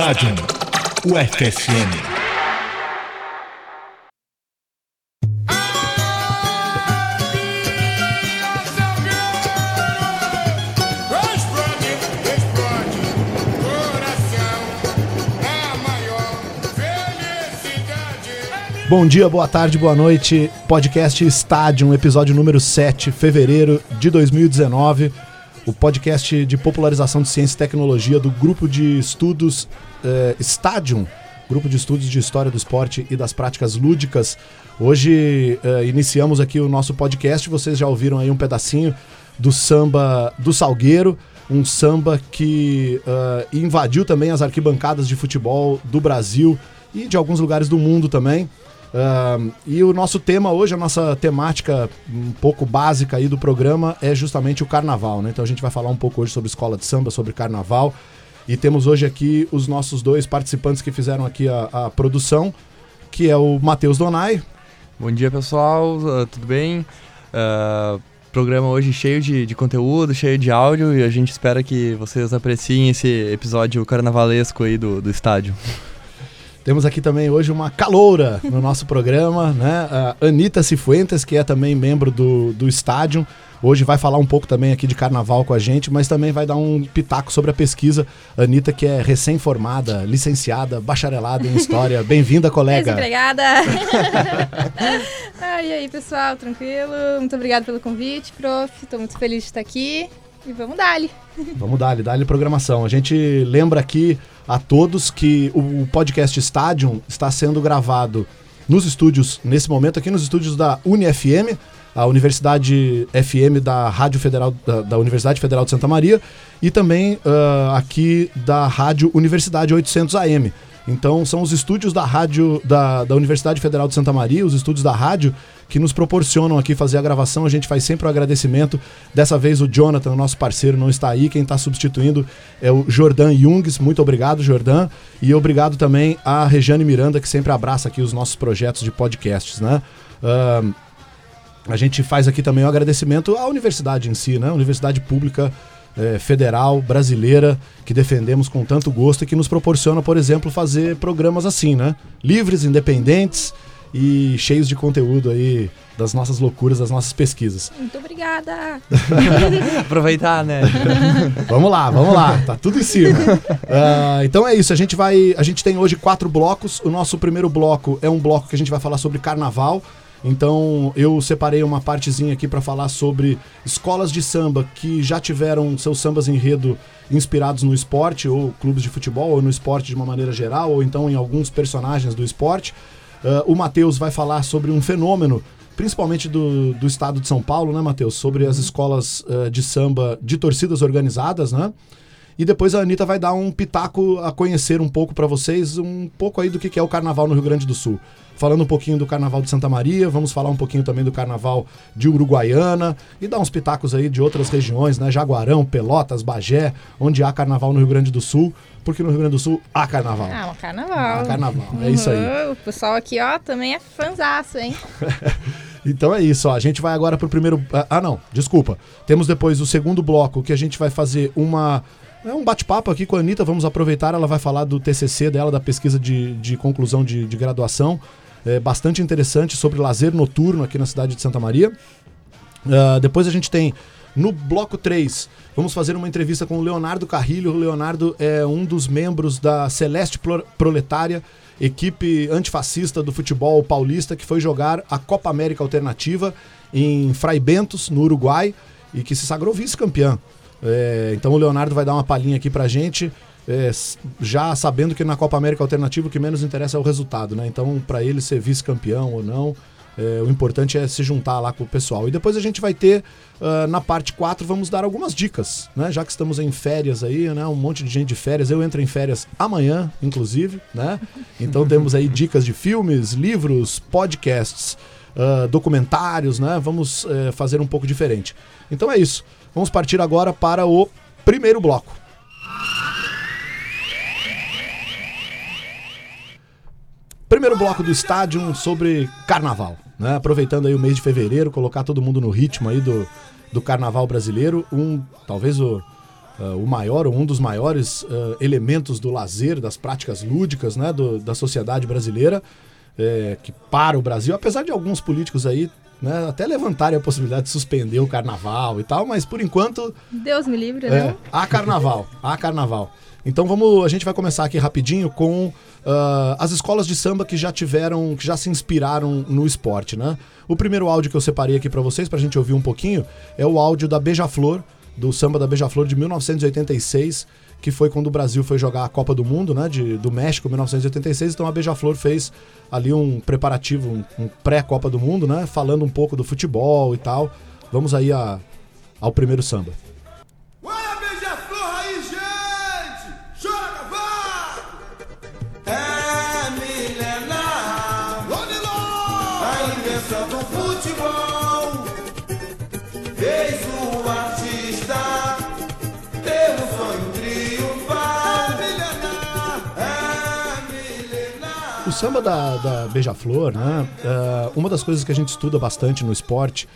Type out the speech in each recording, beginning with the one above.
Estádio UFSM. Bom dia, boa tarde, boa noite. Podcast Estádio, episódio número 7, fevereiro de 2019. O podcast de popularização de ciência e tecnologia do grupo de estudos eh, Stadium, grupo de estudos de história do esporte e das práticas lúdicas. Hoje eh, iniciamos aqui o nosso podcast. Vocês já ouviram aí um pedacinho do samba do Salgueiro, um samba que eh, invadiu também as arquibancadas de futebol do Brasil e de alguns lugares do mundo também. Ahn, e o nosso tema hoje, a nossa temática um pouco básica aí do programa é justamente o carnaval, né? Então a gente vai falar um pouco hoje sobre escola de samba, sobre carnaval. E temos hoje aqui os nossos dois participantes que fizeram aqui a, a produção, que é o Matheus Donai. Bom dia, pessoal. Ah, tudo bem? Ah, programa hoje cheio de, de conteúdo, cheio de áudio e a gente espera que vocês apreciem esse episódio carnavalesco aí do, do estádio. Temos aqui também hoje uma caloura no nosso programa, né? A Anitta Cifuentes, que é também membro do, do estádio. Hoje vai falar um pouco também aqui de carnaval com a gente, mas também vai dar um pitaco sobre a pesquisa. Anitta, que é recém-formada, licenciada, bacharelada em História. Bem-vinda, colega. Desempregada. ah, e aí, pessoal, tranquilo? Muito obrigada pelo convite, prof. Estou muito feliz de estar aqui. E vamos dali. Vamos dar-lhe, dar-lhe programação. A gente lembra aqui a todos que o, podcast Stadium está sendo gravado nos estúdios, nesse momento, aqui nos estúdios da UniFM, a Universidade FM da Rádio Federal, da, da Universidade Federal de Santa Maria, e também ah, aqui da Rádio Universidade 800 AM. Então, são os estúdios da rádio da, da Universidade Federal de Santa Maria, os estúdios da rádio, que nos proporcionam aqui fazer a gravação. A gente faz sempre o agradecimento. Dessa vez o Jonathan, nosso parceiro, não está aí. Quem está substituindo é o Jordan Jungs. Muito obrigado, Jordan. E obrigado também a Rejane Miranda, que sempre abraça aqui os nossos projetos de podcasts, né? Ahn, a gente faz aqui também o agradecimento à universidade em si, né? Universidade pública eh, federal brasileira que defendemos com tanto gosto e que nos proporciona, por exemplo, fazer programas assim, né? Livres, independentes e cheios de conteúdo aí das nossas loucuras, das nossas pesquisas. Muito obrigada. Aproveitar, né? Vamos lá, vamos lá, tá tudo em cima. Ah, então é isso, a gente vai. A gente tem hoje quatro blocos. O nosso primeiro bloco é um bloco que a gente vai falar sobre carnaval. Então eu separei uma partezinha aqui para falar sobre escolas de samba que já tiveram seus sambas enredo inspirados no esporte, ou clubes de futebol, ou no esporte de uma maneira geral, ou então em alguns personagens do esporte. Ah, o Matheus vai falar sobre um fenômeno, principalmente do, do estado de São Paulo, né, Matheus? Sobre as escolas ah, de samba de torcidas organizadas, né? E depois a Anitta vai dar um pitaco a conhecer um pouco para vocês, um pouco aí do que é o carnaval no Rio Grande do Sul. Falando um pouquinho do carnaval de Santa Maria, vamos falar um pouquinho também do carnaval de Uruguaiana e dar uns pitacos aí de outras regiões, né? Jaguarão, Pelotas, Bagé, onde há carnaval no Rio Grande do Sul, porque no Rio Grande do Sul há carnaval. Ah, um carnaval. Há carnaval, é isso aí. Uhum, O pessoal aqui, ó, também é fanzaço, hein? Então é isso, ó. A gente vai agora pro primeiro. ah, Ah, não, desculpa. Temos depois o segundo bloco que a gente vai fazer uma. É um bate-papo aqui com a Anitta. Vamos aproveitar, ela vai falar do TCC dela, da pesquisa de, de conclusão de, de graduação. É bastante interessante sobre lazer noturno aqui na cidade de Santa Maria. Ah, depois a gente tem no bloco 3, vamos fazer uma entrevista com o Leonardo Carrilho. O Leonardo é um dos membros da Celeste Pro- Proletária, equipe antifascista do futebol paulista que foi jogar a Copa América Alternativa em Fray Bentos, no Uruguai, e que se sagrou vice-campeã. É, então o Leonardo vai dar uma palhinha aqui pra gente. é, já sabendo que na Copa América Alternativa o que menos interessa é o resultado, né? Então, pra ele ser vice-campeão ou não, é, o importante é se juntar lá com o pessoal. E depois a gente vai ter, ah, na parte 4, vamos dar algumas dicas, né? Já que estamos em férias aí, né? Um monte de gente de férias. Eu entro em férias amanhã, inclusive, né? Então temos aí dicas de filmes, livros, podcasts, ah, documentários, né? Vamos eh, fazer um pouco diferente. Então é isso. Vamos partir agora para o primeiro bloco. Primeiro bloco do estádio sobre carnaval, né? Aproveitando aí o mês de fevereiro, colocar todo mundo no ritmo aí do, do carnaval brasileiro. Um, talvez o, ah, o maior ou um dos maiores ah, elementos do lazer, das práticas lúdicas né, do- da sociedade brasileira, é, que para o Brasil, apesar de alguns políticos aí né, até levantarem a possibilidade de suspender o carnaval e tal, mas por enquanto Deus me livre, é, né? há carnaval, há carnaval. Então vamos, a gente vai começar aqui rapidinho com ah, as escolas de samba que já tiveram, que já se inspiraram no esporte, né? O primeiro áudio que eu separei aqui pra vocês, pra gente ouvir um pouquinho, é o áudio da Beija-Flor, do samba da Beija-Flor de 1986, que foi quando o Brasil foi jogar a Copa do Mundo, né, de, do México, 1986. Então a Beija-Flor fez ali um preparativo, um, um pré-Copa do Mundo, né, falando um pouco do futebol e tal. Vamos aí a- ao primeiro samba. Samba da, da Beija-Flor, né? é, uma das coisas que a gente estuda bastante no esporte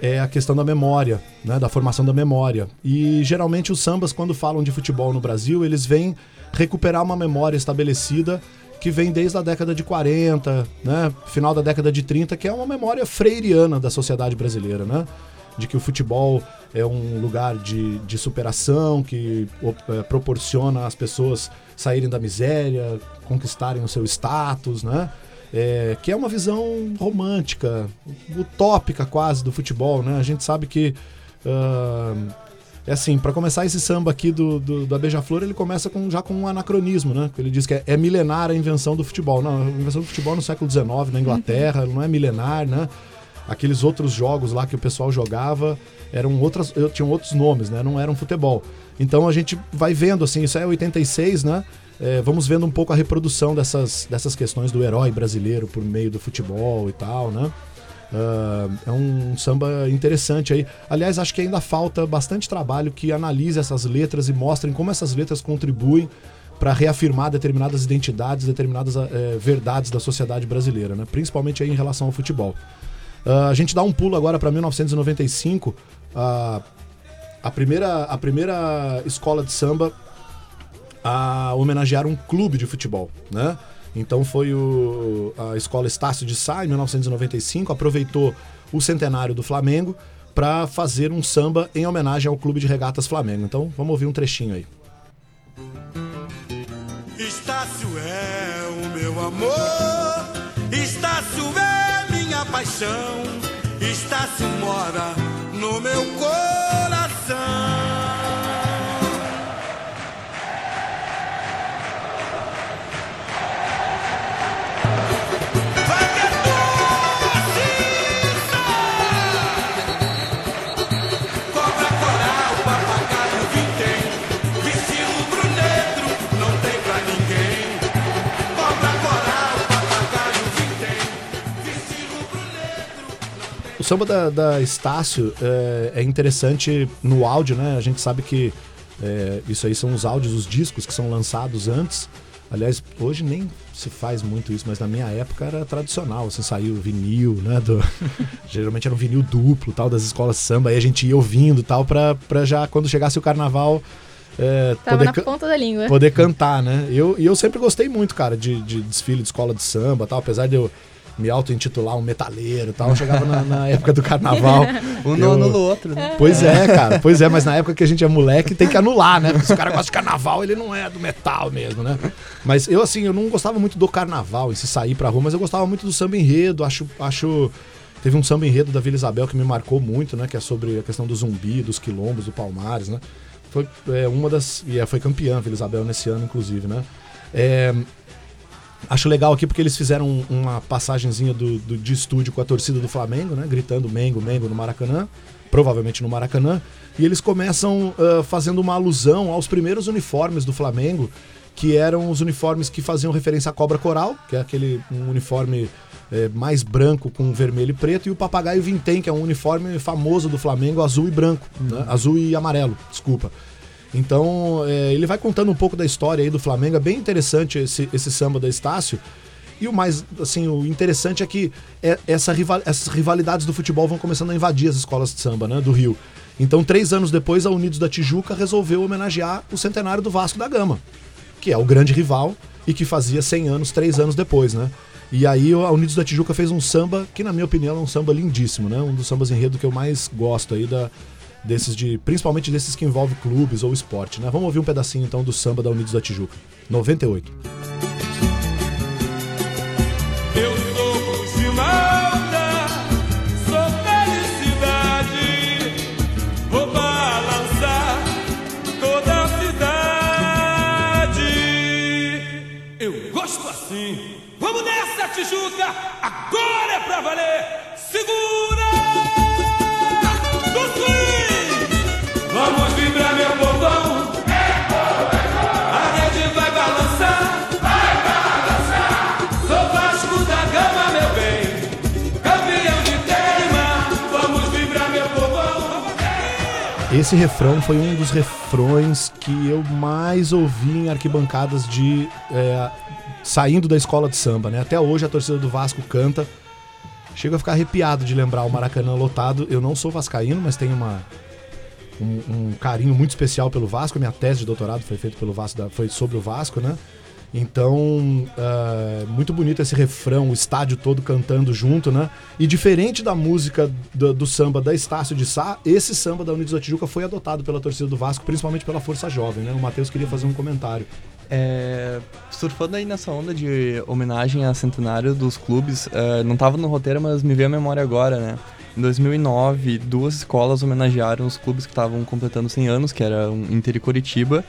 é a questão da memória, né? Da formação da memória. E geralmente os sambas, quando falam de futebol no Brasil, eles vêm recuperar uma memória estabelecida que vem desde a década de 40, né? Final da década de 30, que é uma memória freiriana da sociedade brasileira, né? de que o futebol é um lugar de, de superação que eh, proporciona às pessoas saírem da miséria, conquistarem o seu status, né? É, que é uma visão romântica, utópica quase do futebol, né? A gente sabe que ah, é assim, para começar esse samba aqui do, do- da Beija-Flor, ele começa com, já com um anacronismo, né? Ele diz que é, é milenar a invenção do futebol. Não, a invenção do futebol no século XIX, na Inglaterra, não é milenar, né? Aqueles outros jogos lá que o pessoal jogava eram outras, eu- tinham outros nomes, né? Não eram futebol. Então a gente vai vendo, assim, isso é 86, né? É, vamos vendo um pouco a reprodução dessas, dessas questões do herói brasileiro por meio do futebol e tal, né? Ah, é um samba interessante aí. Aliás, acho que ainda falta bastante trabalho que analise essas letras e mostrem como essas letras contribuem para reafirmar determinadas identidades, determinadas eh, verdades da sociedade brasileira, né? principalmente aí em relação ao futebol. Ah, a gente dá um pulo agora para 1995. ah, a, primeira, a primeira escola de samba a homenagear um clube de futebol, né? Então foi o, a escola Estácio de Sá, em 1995, aproveitou o centenário do Flamengo para fazer um samba em homenagem ao Clube de Regatas Flamengo. Então vamos ouvir um trechinho aí. Estácio é o meu amor, Estácio é paixão, Estácio mora no meu coração. O samba da, da Estácio é, é interessante no áudio, né? A gente sabe que é, isso aí são os áudios, os discos que são lançados antes. Aliás, hoje nem se faz muito isso, mas na minha época era tradicional. Você saiu vinil, né? do- geralmente era um vinil duplo, tal, das escolas de samba. Aí a gente ia ouvindo, tal, pra, pra já quando chegasse o carnaval é, Tava poder na ponta da língua. poder cantar, né? Eu, e eu sempre gostei muito, cara, de, de desfile de escola de samba tal, apesar de eu me auto-intitular um metaleiro e tal. Eu chegava na, na época do carnaval. Um eu- anula o outro, né? Pois é, cara, pois é, mas na época que a gente é moleque tem que anular, né? Porque se o cara gosta de carnaval, ele não é do metal mesmo, né? Mas eu, assim, eu não gostava muito do carnaval, em se sair pra rua, mas eu gostava muito do samba enredo, acho. acho Teve um samba enredo da Vila Isabel que me marcou muito, né? Que é sobre a questão do zumbi, dos quilombos, do Palmares, né? Foi é, uma das. E é, foi campeã Vila Isabel nesse ano, inclusive, né? É, Acho legal aqui porque eles fizeram um- uma passagenzinha do, do- de estúdio com a torcida do Flamengo, né? Gritando Mengo, Mengo no Maracanã, provavelmente no Maracanã. E eles começam ah, fazendo uma alusão aos primeiros uniformes do Flamengo, que eram os uniformes que faziam referência à cobra coral, que é aquele um uniforme eh, mais branco com vermelho e preto, e o papagaio vintém, que é um uniforme famoso do Flamengo, azul e branco, né? azul e amarelo, desculpa. Então, é, ele vai contando um pouco da história aí do Flamengo. É bem interessante esse, esse samba da Estácio. E o mais, assim, o interessante é que é- essa rival- essas rivalidades do futebol vão começando a invadir as escolas de samba, né, do Rio. Então, três anos depois, a Unidos da Tijuca resolveu homenagear o centenário do Vasco da Gama, que é o grande rival e que fazia 100 anos, três anos depois, né? E aí a Unidos da Tijuca fez um samba que, na minha opinião, é um samba lindíssimo, né? Um dos sambas enredo que eu mais gosto aí da, desses de, principalmente desses que envolvem clubes ou esporte, né? Vamos ouvir um pedacinho então do samba da Unidos da Tijuca, 98. Eu sou malta, sou felicidade. Vou balançar toda a cidade. Eu gosto assim. Vamos nessa, Tijuca! Agora é pra valer! Segura! Esse refrão foi um dos refrões que eu mais ouvi em arquibancadas de é, saindo da escola de samba, né? Até hoje a torcida do Vasco canta. Chego a ficar arrepiado de lembrar o Maracanã lotado. Eu não sou vascaíno, mas tenho uma, um, um carinho muito especial pelo Vasco. Minha tese de doutorado foi feita pelo Vasco, foi sobre o Vasco, né? Então, é, muito bonito esse refrão, o estádio todo cantando junto, né? E diferente da música do, do samba da Estácio de Sá, esse samba da Unidos da Tijuca foi adotado pela torcida do Vasco, principalmente pela Força Jovem, né? O Matheus queria fazer um comentário. É, surfando aí nessa onda de homenagem a centenário dos clubes, é, não tava no roteiro, mas me veio a memória agora, né? Em 2009, duas escolas homenagearam os clubes que estavam completando 100 anos, que era Inter e Curitiba,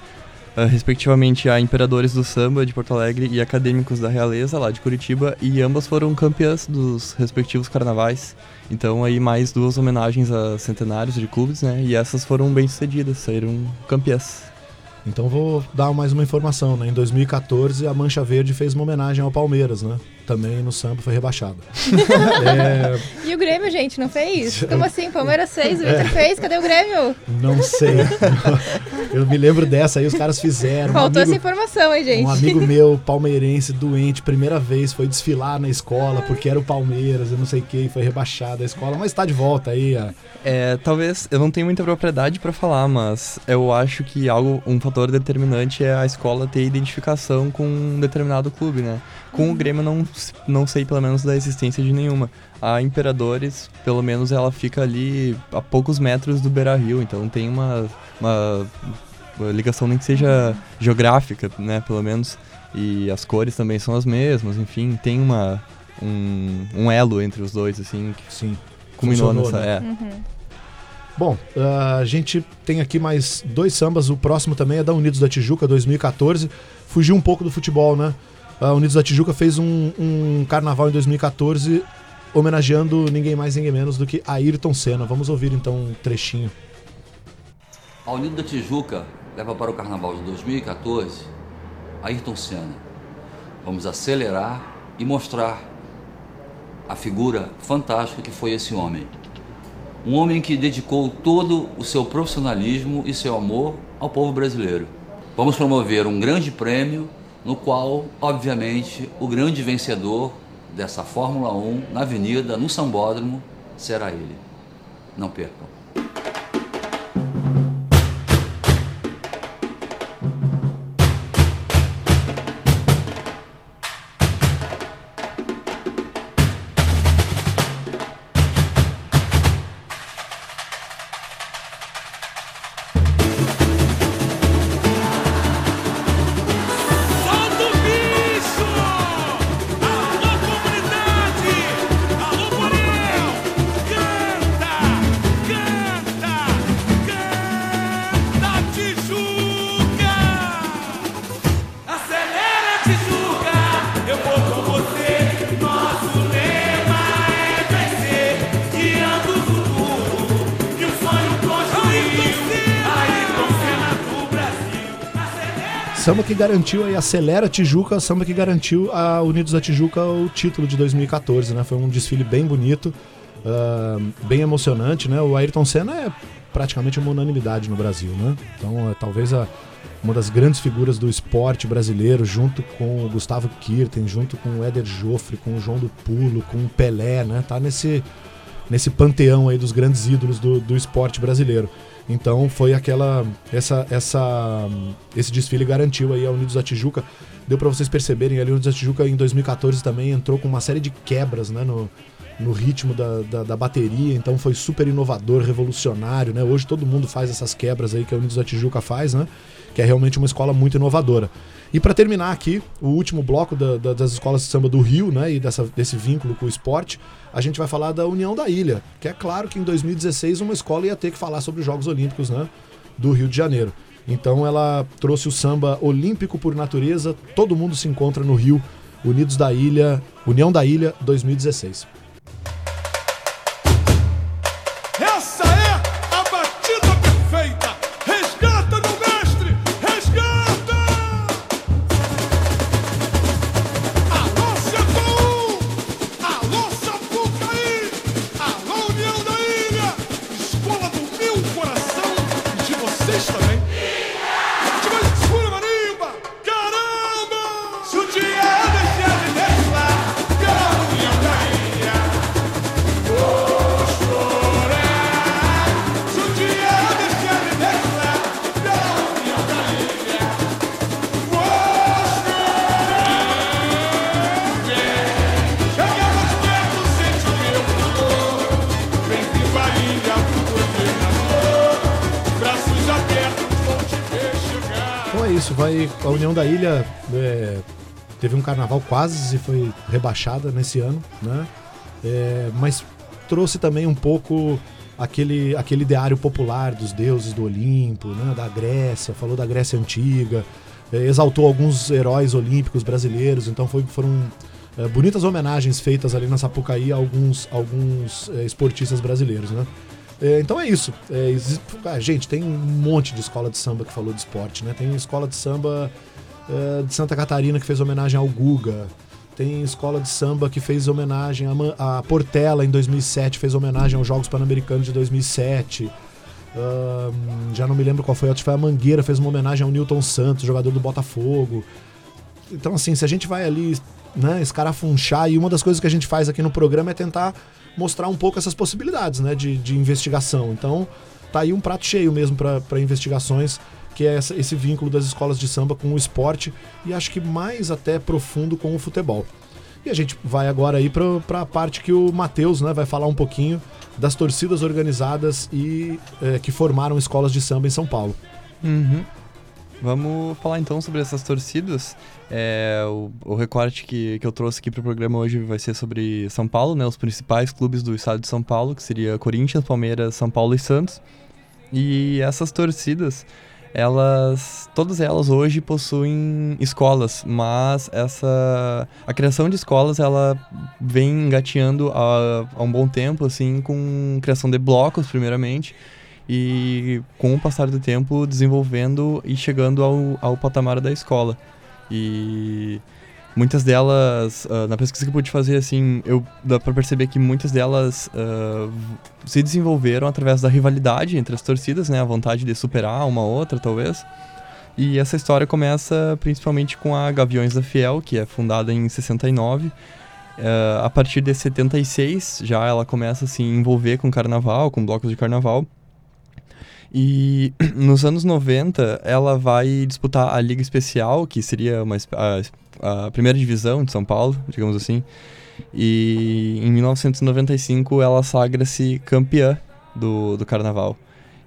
é, respectivamente a Imperadores do Samba de Porto Alegre e Acadêmicos da Realeza, lá de Curitiba, e ambas foram campeãs dos respectivos carnavais. Então aí mais duas homenagens a centenários de clubes, né? E essas foram bem sucedidas, saíram campeãs. Então vou dar mais uma informação, né? Em 2014 a Mancha Verde fez uma homenagem ao Palmeiras, né? Também no samba foi rebaixado. é, E o Grêmio, gente, não fez? Como assim? Palmeiras fez, o Inter fez, cadê o Grêmio? não sei. Eu me lembro dessa aí, os caras fizeram. Um Faltou essa amigo, informação aí, gente. um amigo meu, palmeirense, doente, primeira vez, foi desfilar na escola porque era o Palmeiras, eu não sei o que, foi rebaixado a escola, mas tá de volta aí. a- É, talvez eu não tenho muita propriedade pra falar, mas eu acho que algo, um fator determinante é a escola ter identificação com um determinado clube, né? Com o Grêmio eu não, não sei pelo menos da existência de nenhuma. A Imperadores, pelo menos ela fica ali a poucos metros do Beira Rio, então tem uma, uma, uma ligação nem que seja geográfica, né? Pelo menos. E as cores também são as mesmas, enfim, tem uma, um, um elo entre os dois, assim, que Sim. culminou Funcionou, nessa. né? É. Bom, ah, a gente tem aqui mais dois sambas. O próximo também é da Unidos da Tijuca, 2014. Fugiu um pouco do futebol, né? A Unidos da Tijuca fez um, um carnaval em 2014 homenageando ninguém mais, ninguém menos do que Ayrton Senna. Vamos ouvir então um trechinho. A Unido da Tijuca leva para o Carnaval de 2014 Ayrton Senna. Vamos acelerar e mostrar a figura fantástica que foi esse homem. Um homem que dedicou todo o seu profissionalismo e seu amor ao povo brasileiro. Vamos promover um grande prêmio no qual, obviamente, o grande vencedor dessa Fórmula 1 na Avenida, no Sambódromo, será ele. Não percam. Samba que garantiu aí, acelera Tijuca, samba que garantiu a Unidos da Tijuca o título de 2014, né? Foi um desfile bem bonito, ah, bem emocionante, né? O Ayrton Senna é praticamente uma unanimidade no Brasil, né? Então, é talvez a, uma das grandes figuras do esporte brasileiro, junto com o Gustavo Kirten, junto com o Éder Joffre, com o João do Pulo, com o Pelé, né? Tá nesse nesse panteão aí dos grandes ídolos do, do esporte brasileiro. Então foi aquela essa essa esse desfile garantiu aí a Unidos da Tijuca. Deu para vocês perceberem a Unidos da Tijuca em 2014 também entrou com uma série de quebras, né, no, no ritmo da, da, da bateria, então foi super inovador, revolucionário, né? Hoje todo mundo faz essas quebras aí que a Unidos da Tijuca faz, né? Que é realmente uma escola muito inovadora. E para terminar aqui, o último bloco da- da- das escolas de samba do Rio, né, e dessa, desse vínculo com o esporte, a gente vai falar da União da Ilha, que é claro que em 2016 uma escola ia ter que falar sobre os Jogos Olímpicos, né, do Rio de Janeiro. Então ela trouxe o samba olímpico por natureza, todo mundo se encontra no Rio, Unidos da Ilha, União da Ilha 2016. Da Ilha é, teve um carnaval quase foi rebaixada nesse ano, né? É, mas trouxe também um pouco aquele, aquele ideário popular dos deuses do Olimpo, né? Da Grécia, falou da Grécia antiga, é, exaltou alguns heróis olímpicos brasileiros, então foi- foram é, bonitas homenagens feitas ali na Sapucaí a alguns, alguns é, esportistas brasileiros, né? É, então é isso. É, ah, gente, tem um monte de escola de samba que falou de esporte, né? Tem escola de samba é, de Santa Catarina que fez homenagem ao Guga. Tem escola de samba que fez homenagem a, Portela em 2007, fez homenagem aos Jogos Pan-Americanos de 2007. Ahn, já não me lembro qual foi, que foi a Mangueira, fez uma homenagem ao Newton Santos, jogador do Botafogo. Então, assim, se a gente vai ali, né, escarafunchar, e uma das coisas que a gente faz aqui no programa é tentar mostrar um pouco essas possibilidades, né, de, de investigação. Então, tá aí um prato cheio mesmo para investigações, que é essa- esse vínculo das escolas de samba com o esporte, e acho que mais até profundo com o futebol. E a gente vai agora aí para a parte que o Matheus né, vai falar um pouquinho das torcidas organizadas e eh, que formaram escolas de samba em São Paulo. Uhum. Vamos falar então sobre essas torcidas. É, o, o recorte que, que eu trouxe aqui para o programa hoje vai ser sobre São Paulo, né? Os principais clubes do estado de São Paulo, que seria Corinthians, Palmeiras, São Paulo e Santos. E essas torcidas, elas, todas elas hoje possuem escolas, mas essa a criação de escolas ela vem engateando há, há um bom tempo, assim, com criação de blocos primeiramente e com o passar do tempo desenvolvendo e chegando ao, ao patamar da escola. E muitas delas, ah, na pesquisa que eu pude fazer, assim, eu dá pra perceber que muitas delas ah, v- se desenvolveram através da rivalidade entre as torcidas, né? A vontade de superar uma outra, talvez. E essa história começa principalmente com a Gaviões da Fiel, que é fundada em 69. Eh, a partir de 76, já ela começa a se envolver com carnaval, com blocos de carnaval. E nos anos 90, ela vai disputar a Liga Especial, que seria uma, a primeira divisão de São Paulo, digamos assim. E em 1995 ela sagra-se campeã do, do carnaval.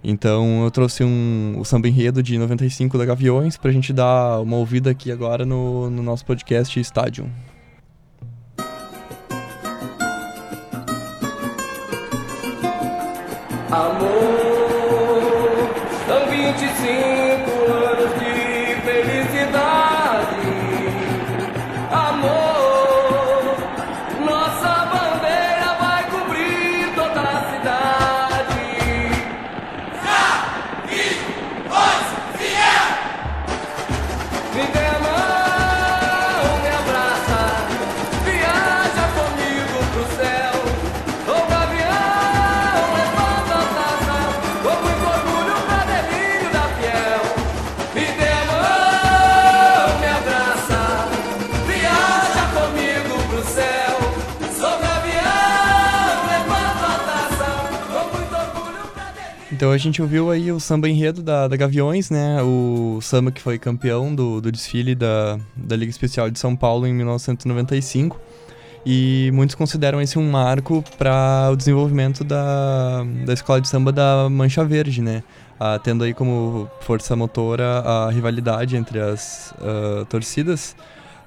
Então eu trouxe um, o samba enredo de 95 da Gaviões pra gente dar uma ouvida aqui agora no, no nosso podcast Stadium. Amor, Então a gente ouviu aí o samba enredo da, da Gaviões, né? O samba que foi campeão do, do desfile da, da Liga Especial de São Paulo em 1995. E muitos consideram esse um marco para o desenvolvimento da, da escola de samba da Mancha Verde, né? Ah, tendo aí como força motora a rivalidade entre as ah, torcidas.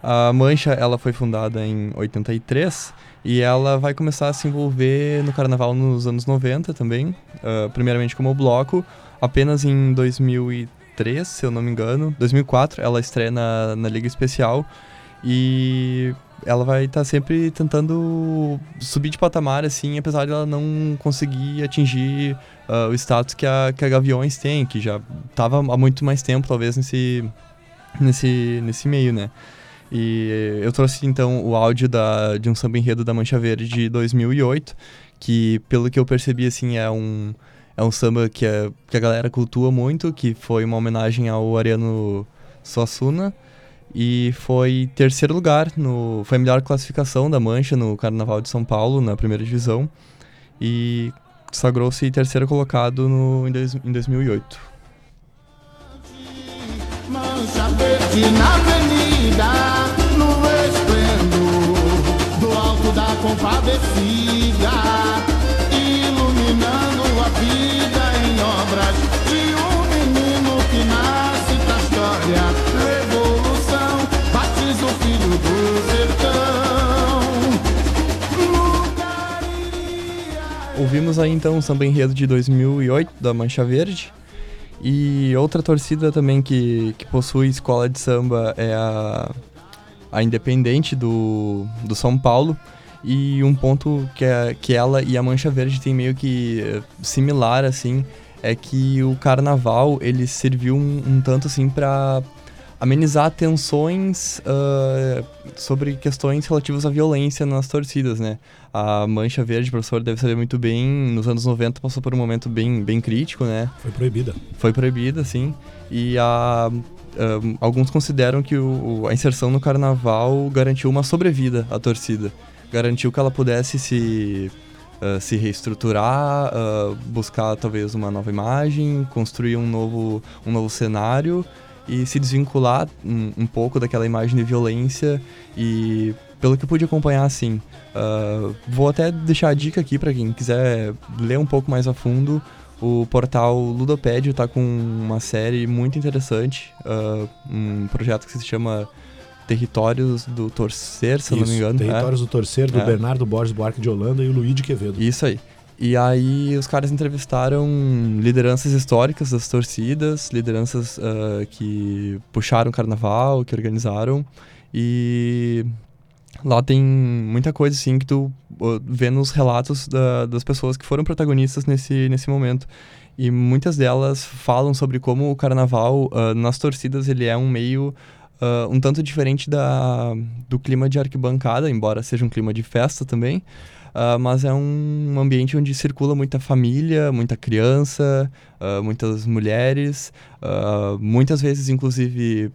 A Mancha ela foi fundada em 83 e ela vai começar a se envolver no carnaval nos anos 90 também, ah, primeiramente como bloco, apenas em 2003, se eu não me engano, 2004 ela estreia na, na Liga Especial e ela vai estar sempre tentando subir de patamar, assim, apesar de ela não conseguir atingir ah, o status que a, que a Gaviões tem, que já estava há muito mais tempo, talvez, nesse, nesse, nesse meio, né? E eu trouxe então o áudio da, de um samba enredo da Mancha Verde de 2008, que pelo que eu percebi assim é um é um samba que, é, que a galera cultua muito, que foi uma homenagem ao Ariano Suassuna e foi terceiro lugar no foi a melhor classificação da Mancha no Carnaval de São Paulo na primeira divisão e sagrou-se terceiro colocado no, em, dois, em 2008. Mancha verde na avenida, no esplendor do alto da compadecida, Ouvimos aí então o samba enredo de 2008 da Mancha Verde. E outra torcida também que, que possui escola de samba é a, a Independente do, do São Paulo. E um ponto que, é, que ela e a Mancha Verde tem meio que eh, similar, assim, é que o carnaval ele serviu um, um tanto assim para amenizar tensões ah, sobre questões relativas à violência nas torcidas, né? A Mancha Verde, o professor deve saber muito bem, nos anos 90 passou por um momento bem, bem crítico, né? Foi proibida. Foi proibida, sim. E a, ahn, alguns consideram que o, a inserção no carnaval garantiu uma sobrevida à torcida. Garantiu que ela pudesse se, ah, se reestruturar, ah, buscar talvez uma nova imagem, construir um novo, um novo cenário e se desvincular um, um pouco daquela imagem de violência e pelo que eu pude acompanhar assim ah, vou até deixar a dica aqui para quem quiser ler um pouco mais a fundo o portal Ludopédio tá com uma série muito interessante ah, um projeto que se chama Territórios do Torcer se eu não me Isso, engano é. Territórios do Torcer, do É. Bernardo Borges Buarque de Holanda e o Luiz de Quevedo. Isso aí. E aí os caras entrevistaram lideranças históricas das torcidas, lideranças ah, que puxaram o carnaval, que organizaram. E lá tem muita coisa assim que tu ah, vê nos relatos da- das pessoas que foram protagonistas nesse, nesse momento. E muitas delas falam sobre como o carnaval ah, nas torcidas ele é um meio ah, um tanto diferente da, do clima de arquibancada, embora seja um clima de festa também. Ah, mas é um ambiente onde circula muita família, muita criança, ah, muitas mulheres, ah, muitas vezes, inclusive,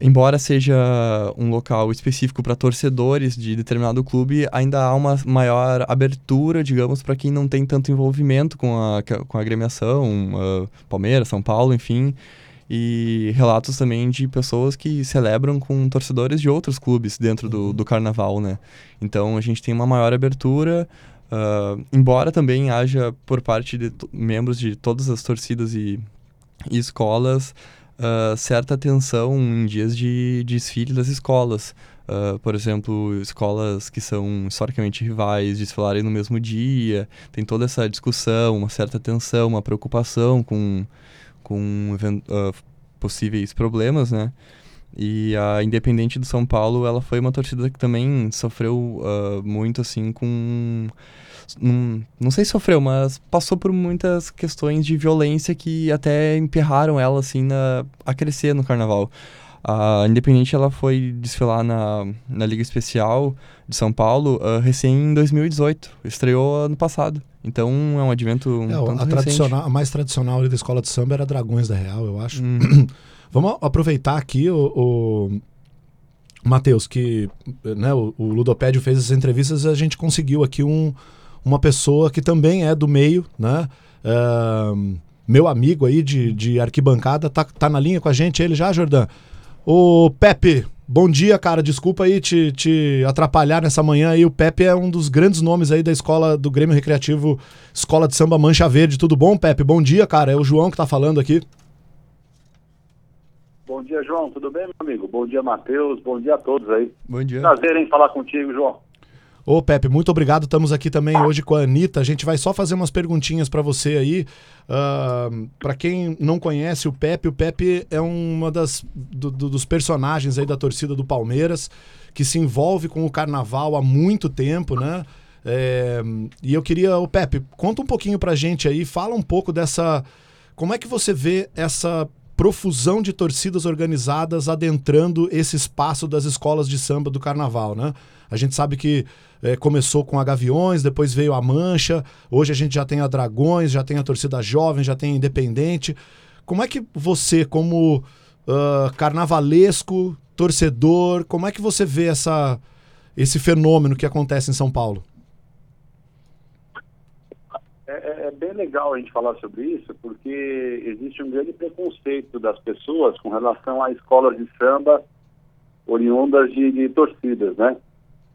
embora seja um local específico para torcedores de determinado clube, ainda há uma maior abertura, digamos, para quem não tem tanto envolvimento com a, com a agremiação, Palmeiras, São Paulo, enfim. E relatos também de pessoas que celebram com torcedores de outros clubes dentro do, do carnaval, né? Então a gente tem uma maior abertura, ah, embora também haja por parte de membros de todas as torcidas e, e escolas ah, certa atenção em dias de, de desfile das escolas. Ah, por exemplo, escolas que são historicamente rivais desfilarem no mesmo dia, tem toda essa discussão, uma certa tensão, uma preocupação com, com ah, possíveis problemas, né? E a Independente do São Paulo, ela foi uma torcida que também sofreu ah, muito, assim, com... Não, sei se sofreu, mas passou por muitas questões de violência que até emperraram ela, assim, na, a crescer no carnaval. A Independente, ela foi desfilar na, na Liga Especial de São Paulo ah, recém em 2018. Estreou ano passado. Então é um advento um É, a, recente. tradicional, a mais tradicional ali da escola de samba era Dragões da Real, eu acho. Hum. Vamos aproveitar aqui o, o Matheus, que né, o, o Ludopédio fez as entrevistas e a gente conseguiu aqui um, uma pessoa que também é do meio, né? Ahn, meu amigo aí de, de arquibancada, tá, tá na linha com a gente ele já, Jordan? Ô, Pepe, bom dia, cara. Desculpa aí te, te atrapalhar nessa manhã aí. O Pepe é um dos grandes nomes aí da escola do Grêmio Recreativo Escola de Samba Mancha Verde. Tudo bom, Pepe? Bom dia, cara. É o João que tá falando aqui. Bom dia, João. Tudo bem, meu amigo? Bom dia, Matheus. Bom dia a todos aí. Bom dia. Prazer em falar contigo, João. Ô, Pepe, muito obrigado. Estamos aqui também hoje com a Anitta. A gente vai só fazer umas perguntinhas para você aí. para quem não conhece o Pepe, o Pepe é uma das do- do- dos personagens aí da torcida do Palmeiras que se envolve com o carnaval há muito tempo, né? É, e eu queria, o Pepe, conta um pouquinho pra gente aí, fala um pouco dessa. Como é que você vê essa profusão de torcidas organizadas adentrando esse espaço das escolas de samba do carnaval, né? A gente sabe que eh, começou com a Gaviões, depois veio a Mancha, hoje a gente já tem a Dragões, já tem a torcida jovem, já tem a Independente. Como é que você, como ah, carnavalesco, torcedor, como é que você vê essa, esse fenômeno que acontece em São Paulo? É, é- é bem legal a gente falar sobre isso, porque existe um grande preconceito das pessoas com relação a escolas de samba oriundas de, de torcidas, né?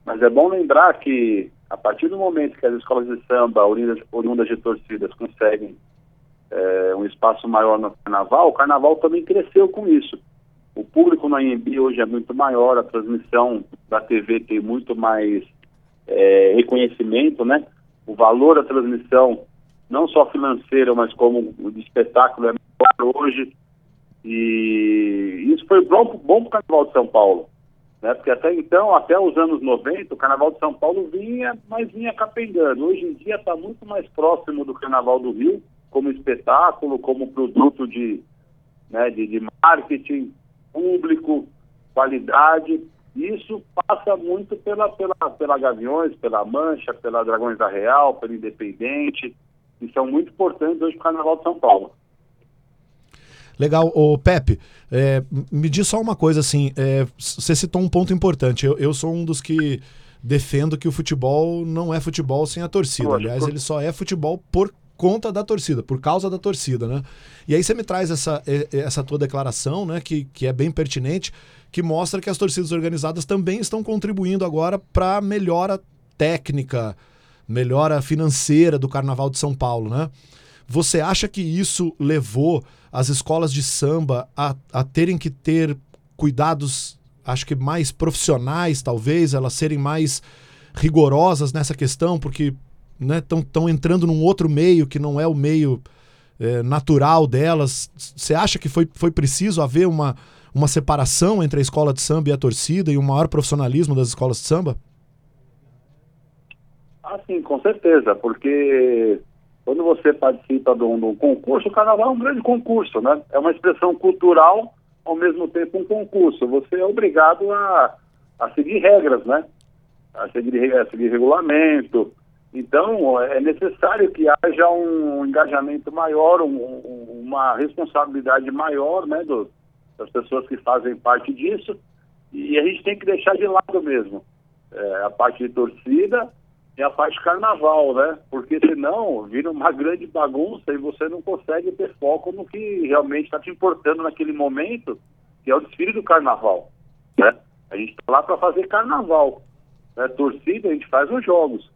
Mas é bom lembrar que a partir do momento que as escolas de samba oriundas, oriundas de torcidas conseguem é, um espaço maior no carnaval, o carnaval também cresceu com isso. O público na IMB hoje é muito maior, a transmissão da TV tem muito mais é, reconhecimento, né? O valor da transmissão, não só financeiro, mas como de espetáculo é maior hoje. E isso foi bom, bom para o Carnaval de São Paulo. Né? Porque até então, até os anos 90, o Carnaval de São Paulo vinha, mas vinha capengando. Hoje em dia está muito mais próximo do Carnaval do Rio, como espetáculo, como produto de, né, de, de marketing, público, qualidade. Isso passa muito pela, pela, pela Gaviões, pela Mancha, pela Dragões da Real, pela Independente, que são muito importantes hoje para o Carnaval de São Paulo. Legal. Ô, Pepe, é, me diz só uma coisa assim, é, você citou um ponto importante. Eu, eu sou um dos que defendo que o futebol não é futebol sem a torcida. Lógico. Aliás, ele só é futebol por conta da torcida, por causa da torcida, né? E aí você me traz essa, essa tua declaração, né, que, que é bem pertinente, que mostra que as torcidas organizadas também estão contribuindo agora para melhora técnica, melhora financeira do Carnaval de São Paulo, né? Você acha que isso levou as escolas de samba a, a terem que ter cuidados, acho que mais profissionais, talvez, elas serem mais rigorosas nessa questão, porque estão entrando num outro meio que não é o meio eh, natural delas. Você acha que foi, foi preciso haver uma, uma separação entre a escola de samba e a torcida e um maior profissionalismo das escolas de samba? Ah, sim, com certeza, porque quando você participa de um, concurso, o carnaval é um grande concurso, né? É uma expressão cultural, ao mesmo tempo um concurso. Você é obrigado a, a seguir regras, né? A seguir, a seguir regulamento. Então, é necessário que haja um engajamento maior, um- uma responsabilidade maior, né, do- das pessoas que fazem parte disso. E a gente tem que deixar de lado mesmo é, a parte de torcida e a parte carnaval, né? Porque senão vira uma grande bagunça e você não consegue ter foco no que realmente está te importando naquele momento, que é o desfile do carnaval, né? A gente está lá para fazer carnaval, né? Torcida a gente faz os jogos.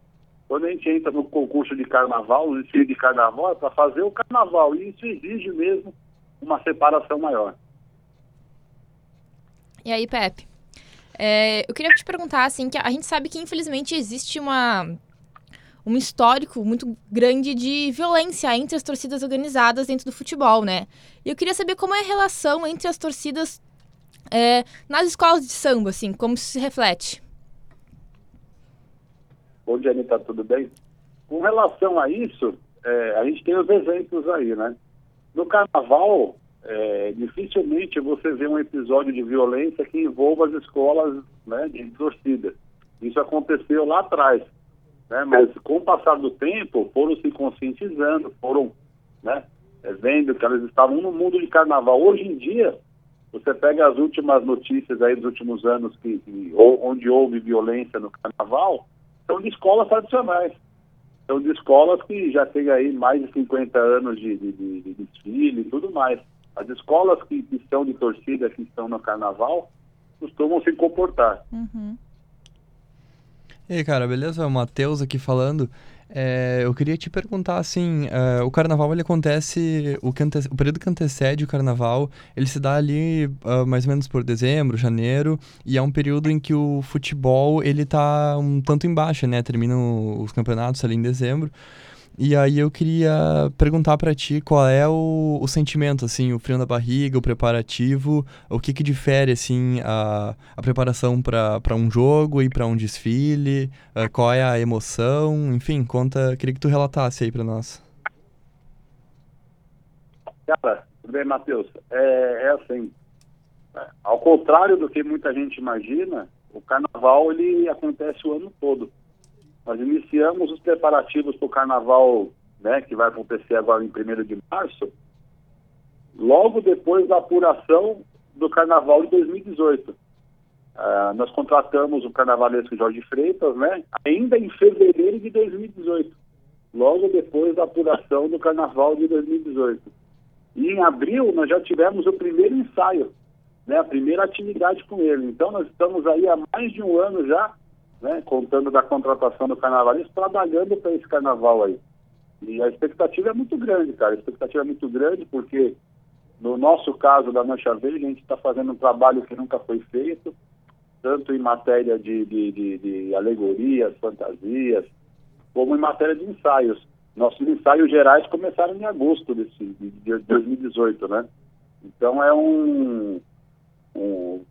Quando a gente entra no concurso de carnaval, no desfile de carnaval, é para fazer o carnaval. E isso exige mesmo uma separação maior. E aí, Pepe? É, eu queria te perguntar, assim, que a gente sabe que infelizmente existe uma, um histórico muito grande de violência entre as torcidas organizadas dentro do futebol, né? E eu queria saber como é a relação entre as torcidas é, nas escolas de samba, assim, como isso se reflete. Bom dia, Anitta, tudo bem? Com relação a isso, é, a gente tem os exemplos aí, né? No carnaval, é, dificilmente você vê um episódio de violência que envolva as escolas né, de torcida. Isso aconteceu lá atrás, né? Mas com o passar do tempo, foram se conscientizando, foram né, é, vendo que elas estavam no mundo de carnaval. Hoje em dia, você pega as últimas notícias aí dos últimos anos que, que- onde houve violência no carnaval, são de escolas tradicionais. são de escolas que já têm aí mais de 50 anos de, de, de- de desfile e tudo mais. As escolas que, que são de torcida, que estão no carnaval, costumam se comportar. E aí, cara, beleza? O Matheus aqui falando. É, eu queria te perguntar assim, é, o carnaval ele acontece, o, que ante- o período que antecede o carnaval, ele se dá ali ah, mais ou menos por dezembro, janeiro, e é um período em que o futebol ele tá um tanto em baixa, né? Terminam os campeonatos ali em dezembro. E aí eu queria perguntar pra ti qual é o, o sentimento, assim, o frio na barriga, o preparativo, o que que difere, assim, a, a preparação pra um jogo e pra um desfile, ah, qual é a emoção, enfim, conta, queria que tu relatasse aí pra nós. Cara, tudo bem, Matheus? É, é assim, ao contrário do que muita gente imagina, o carnaval ele acontece o ano todo. Nós iniciamos os preparativos para o carnaval, né, que vai acontecer agora em 1 de março, logo depois da apuração do carnaval de 2018. Ah, nós contratamos o carnavalesco Jorge Freitas, né, ainda em fevereiro de 2018, logo depois da apuração do carnaval de 2018. E em abril nós já tivemos o primeiro ensaio, né, a primeira atividade com ele. Então nós estamos aí há mais de um ano já, né, contando da contratação do carnavalista, trabalhando para esse carnaval aí. E a expectativa é muito grande, cara. A expectativa é muito grande porque no nosso caso da Mancha Verde a gente está fazendo um trabalho que nunca foi feito, tanto em matéria de, de, de, de alegorias, fantasias, como em matéria de ensaios. Nossos ensaios gerais começaram em agosto desse, de, de 2018, né? Então é um,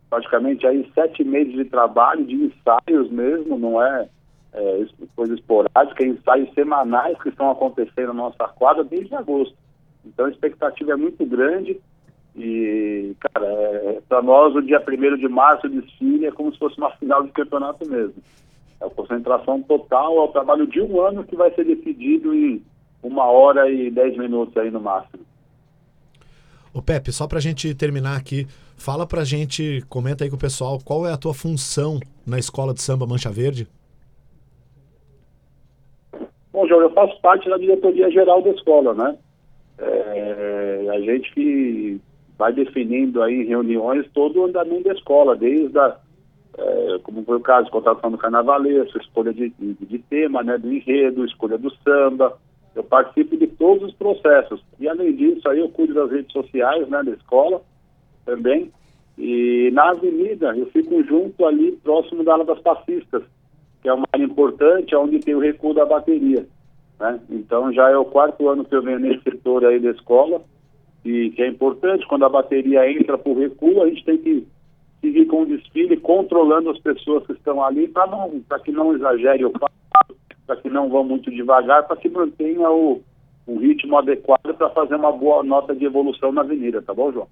praticamente aí sete meses de trabalho, de ensaios mesmo, não é, é coisa esporádica, é ensaios semanais que estão acontecendo na nossa quadra desde agosto. Então a expectativa é muito grande e, cara, é, para nós o dia 1 de março o desfile é como se fosse uma final de campeonato mesmo. É a concentração total, é o trabalho de um ano que vai ser decidido em uma hora e dez minutos aí no máximo. Ô Pepe, só pra gente terminar aqui, fala pra gente, comenta aí com o pessoal, qual é a tua função na escola de samba Mancha Verde? Bom, João, eu faço parte da diretoria geral da escola, né? É, a gente que vai definindo aí em reuniões todo o andamento da escola, desde a, é, como foi o caso, contratação do carnavalesco, escolha de, de, de tema, né, do enredo, escolha do samba. Eu participo de todos os processos. E além disso, aí eu cuido das redes sociais, né, da escola também. E na avenida eu fico junto ali, próximo da ala das passistas, que é uma área importante, onde tem o recuo da bateria. Né? Então já é o quarto ano que eu venho nesse setor aí da escola, e que é importante, quando a bateria entra por recuo, a gente tem que seguir com o desfile, controlando as pessoas que estão ali, para para que não exagere o passo, para que não vão muito devagar, para que mantenha o, o ritmo adequado para fazer uma boa nota de evolução na avenida, tá bom, João?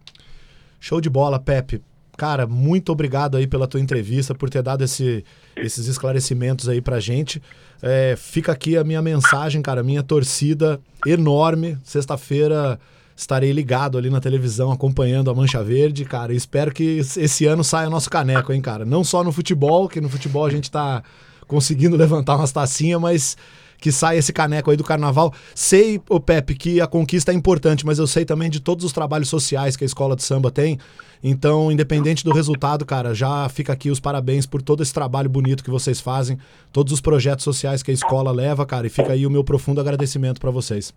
Show de bola, Pepe. Cara, muito obrigado aí pela tua entrevista, por ter dado esse- esses esclarecimentos aí pra gente. É, fica aqui a minha mensagem, cara, minha torcida enorme. Sexta-feira estarei ligado ali na televisão acompanhando a Mancha Verde, cara. Espero que esse ano saia nosso caneco, hein, cara. Não só no futebol, que no futebol a gente tá conseguindo levantar umas tacinhas, mas que saia esse caneco aí do carnaval. Sei, o Pepe, que a conquista é importante, mas eu sei também de todos os trabalhos sociais que a escola de samba tem. Então, independente do resultado, cara, já fica aqui os parabéns por todo esse trabalho bonito que vocês fazem, todos os projetos sociais que a escola leva, cara, e fica aí o meu profundo agradecimento para vocês.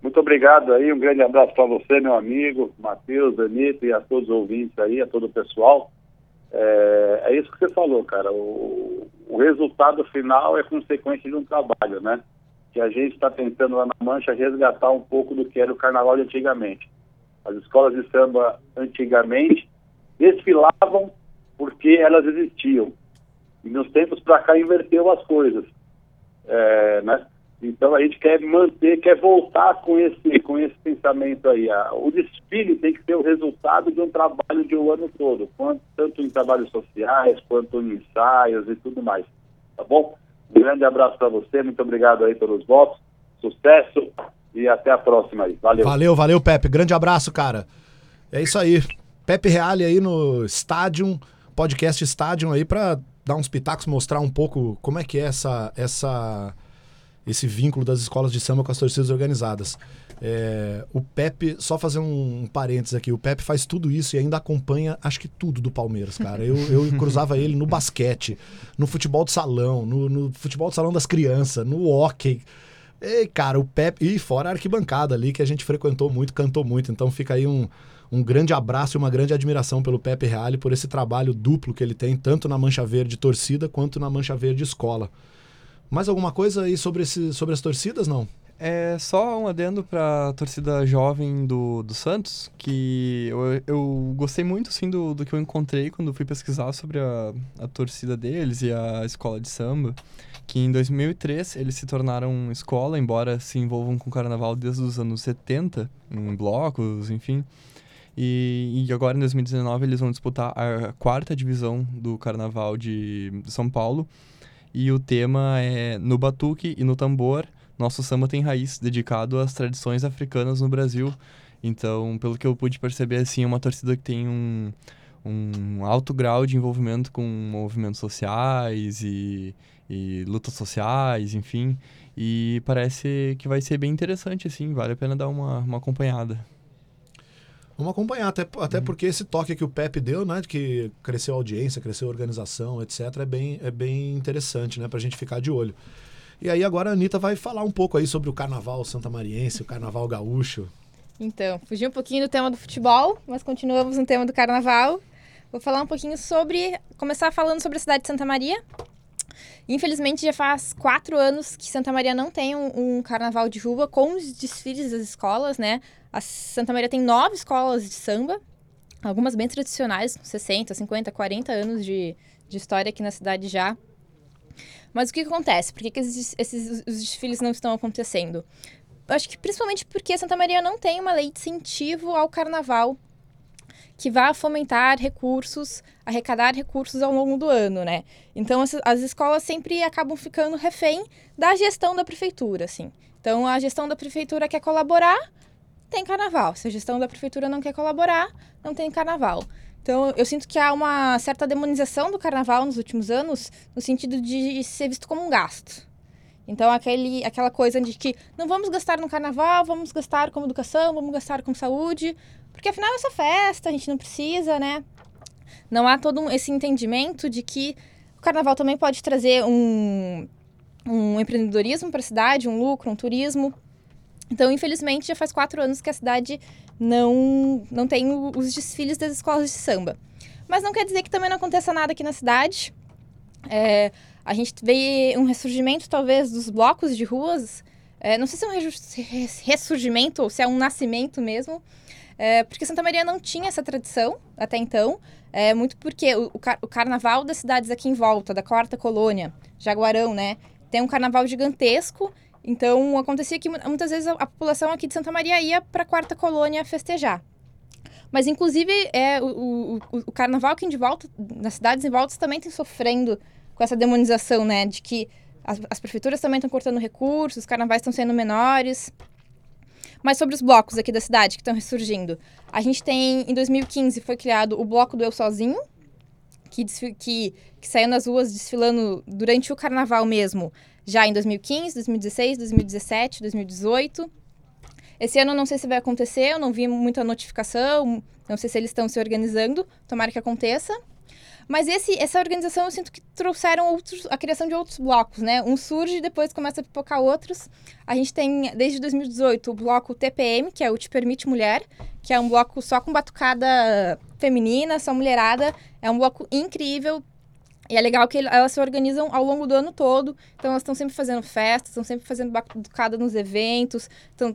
Muito obrigado aí, um grande abraço para você, meu amigo, Matheus, Danito e a todos os ouvintes aí, a todo o pessoal. É, é isso que você falou, cara. O, o resultado final é consequência de um trabalho, né? Que a gente está tentando lá na Mancha resgatar um pouco do que era o carnaval de antigamente. As escolas de samba antigamente desfilavam porque elas existiam. E nos tempos para cá inverteu as coisas. É, né? Então a gente quer manter, quer voltar com esse, com esse pensamento aí. O desfile tem que ser o resultado de um trabalho de um ano todo, quanto, tanto em trabalhos sociais, quanto em ensaios e tudo mais. Tá bom? Um grande abraço para você, muito obrigado aí pelos votos, sucesso e até a próxima aí. Valeu. Valeu, valeu, Pepe. Grande abraço, cara. É isso aí. Pepe Reale aí no Stadium, podcast Stadium aí pra dar uns pitacos, mostrar um pouco como é que é essa, essa, esse vínculo das escolas de samba com as torcidas organizadas. É, o Pepe, só fazer um, um parênteses aqui, o Pepe faz tudo isso e ainda acompanha, acho que tudo do Palmeiras, cara. Eu, eu cruzava ele no basquete, no futebol de salão, no, no futebol de salão das crianças, no hockey. E, cara, o Pepe. E fora a arquibancada ali, que a gente frequentou muito, cantou muito. Então fica aí um, um grande abraço e uma grande admiração pelo Pepe Reale, por esse trabalho duplo que ele tem, tanto na Mancha Verde torcida quanto na Mancha Verde escola. Mais alguma coisa aí sobre, esse, sobre as torcidas, não? É só um adendo pra torcida jovem do, do Santos, que eu, eu gostei muito, assim, do, do que eu encontrei quando fui pesquisar sobre a, a torcida deles e a escola de samba, que em 2003 eles se tornaram escola, embora se envolvam com carnaval desde os anos 70, em blocos, enfim. E, e agora em 2019 eles vão disputar a quarta divisão do carnaval de São Paulo, e o tema é No Batuque e no Tambor, nosso samba tem raiz, dedicado às tradições africanas no Brasil. Então, pelo que eu pude perceber, assim, é uma torcida que tem um, um alto grau de envolvimento com movimentos sociais e, e lutas sociais, enfim. E parece que vai ser bem interessante, assim, vale a pena dar uma, uma acompanhada. Vamos acompanhar, até, até porque esse toque que o Pepe deu, né? De que cresceu a audiência, cresceu a organização, etc., é bem, é bem interessante, né? Pra gente ficar de olho. E aí agora a Anitta vai falar um pouco aí sobre o carnaval santamariense, o carnaval gaúcho. Então, fugi um pouquinho do tema do futebol, mas continuamos no tema do carnaval. Vou falar um pouquinho sobre. Começar falando sobre a cidade de Santa Maria. Infelizmente, já faz quatro anos que Santa Maria não tem um, um carnaval de rua com os desfiles das escolas, né? A Santa Maria tem nove escolas de samba, algumas bem tradicionais, 60, 50, 40 anos de, de história aqui na cidade já. Mas o que, que acontece? Por que, que esses, esses os desfiles não estão acontecendo? Eu acho que principalmente porque Santa Maria não tem uma lei de incentivo ao carnaval que vá fomentar recursos, arrecadar recursos ao longo do ano, né? Então as, as escolas sempre acabam ficando refém da gestão da prefeitura, assim. Então a gestão da prefeitura quer colaborar, tem carnaval. Se a gestão da prefeitura não quer colaborar, não tem carnaval. Então, eu sinto que há uma certa demonização do carnaval nos últimos anos, no sentido de ser visto como um gasto. Então, aquele, aquela coisa de que não vamos gastar no carnaval, vamos gastar com educação, vamos gastar com saúde, porque afinal é só festa, a gente não precisa, né? Não há todo esse entendimento de que o carnaval também pode trazer um, um empreendedorismo para a cidade, um lucro, um turismo. Então, infelizmente, já faz quatro anos que a cidade não, não tem os desfiles das escolas de samba. Mas não quer dizer que também não aconteça nada aqui na cidade. É, a gente vê um ressurgimento, talvez, dos blocos de ruas. É, não sei se é um ressurgimento ou se é um nascimento mesmo. É, porque Santa Maria não tinha essa tradição até então. É, muito porque o, o car- o carnaval das cidades aqui em volta, da quarta colônia, Jaguarão, né? Tem um carnaval gigantesco. Então acontecia que mu- muitas vezes a, a população aqui de Santa Maria ia para a quarta colônia festejar. Mas, inclusive, é, o, o, o- carnaval aqui de volta, nas cidades em volta, também tem sofrendo com essa demonização, né? De que as, as prefeituras também estão cortando recursos, os carnavais estão sendo menores. Mas sobre os blocos aqui da cidade que estão ressurgindo. A gente tem, em 2015, foi criado o Bloco do Eu Sozinho, que, que, que saiu nas ruas desfilando durante o carnaval mesmo, já em 2015, 2016, 2017, 2018. Esse ano não sei se vai acontecer, eu não vi muita notificação, não sei se eles estão se organizando, tomara que aconteça. Mas esse, essa organização eu sinto que trouxeram outros, a criação de outros blocos, né? Um surge depois começa a pipocar outros. A gente tem, desde 2018, o bloco TPM, que é o Te Permite Mulher, que é um bloco só com batucada feminina, só mulherada. É um bloco incrível. E é legal que elas se organizam ao longo do ano todo. Então elas estão sempre fazendo festas, estão sempre fazendo batucada nos eventos. Então,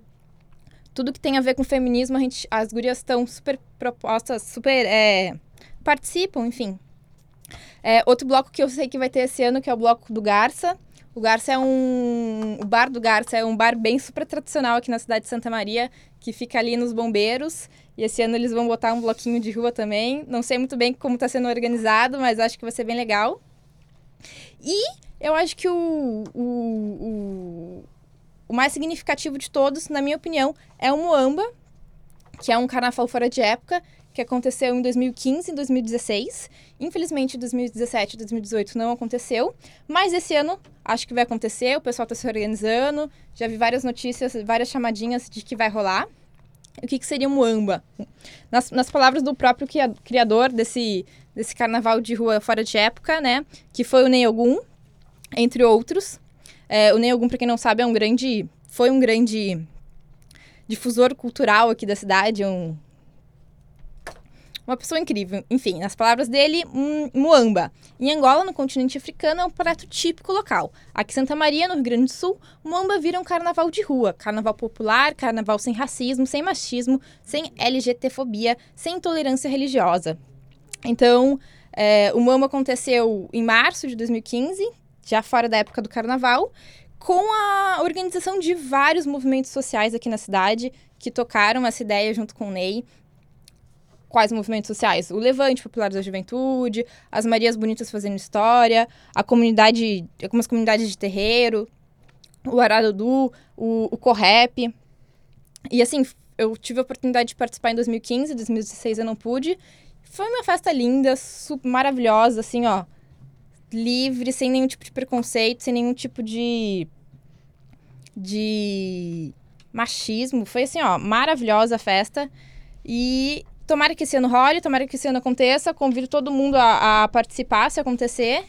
tudo que tem a ver com feminismo, a gente, as gurias estão super propostas, super. é, participam, enfim. É, outro bloco que eu sei que vai ter esse ano, que é o bloco do Garça. O Garça é um. O bar do Garça é um bar bem super tradicional aqui na cidade de Santa Maria, que fica ali nos bombeiros. E esse ano eles vão botar um bloquinho de rua também. Não sei muito bem como está sendo organizado, mas acho que vai ser bem legal. E eu acho que o, o, o, o mais significativo de todos, na minha opinião, é o Moamba, que é um carnaval fora de época, que aconteceu em 2015 e 2016. Infelizmente, 2017 e 2018 não aconteceu, mas esse ano acho que vai acontecer, o pessoal está se organizando, já vi várias notícias, várias chamadinhas de que vai rolar. O que, que seria um Muamba? Nas, nas palavras do próprio cria- criador desse, desse carnaval de rua fora de época, né? Que foi o Ney Ogum, entre outros. É, o Ney Ogum, para quem não sabe, é um grande... Foi um grande difusor cultural aqui da cidade, um, uma pessoa incrível. Enfim, nas palavras dele, muamba. Em Angola, no continente africano, é um prato típico local. Aqui em Santa Maria, no Rio Grande do Sul, muamba vira um carnaval de rua. Carnaval popular, carnaval sem racismo, sem machismo, sem LGTfobia, sem intolerância religiosa. Então, é, o muamba aconteceu em março de 2015, já fora da época do carnaval, com a organização de vários movimentos sociais aqui na cidade que tocaram essa ideia junto com o Ney. Quais movimentos sociais? O Levante Popular da Juventude, as Marias Bonitas Fazendo História, a comunidade, algumas comunidades de terreiro, o Aradudu, o, o Correp. E assim, eu tive a oportunidade de participar em 2015, 2016 eu não pude. Foi uma festa linda, super maravilhosa, assim, ó. Livre, sem nenhum tipo de preconceito, sem nenhum tipo de. de machismo. Foi assim, ó, maravilhosa a festa. E tomara que esse ano role, tomara que esse ano aconteça. Convido todo mundo a, a participar se acontecer.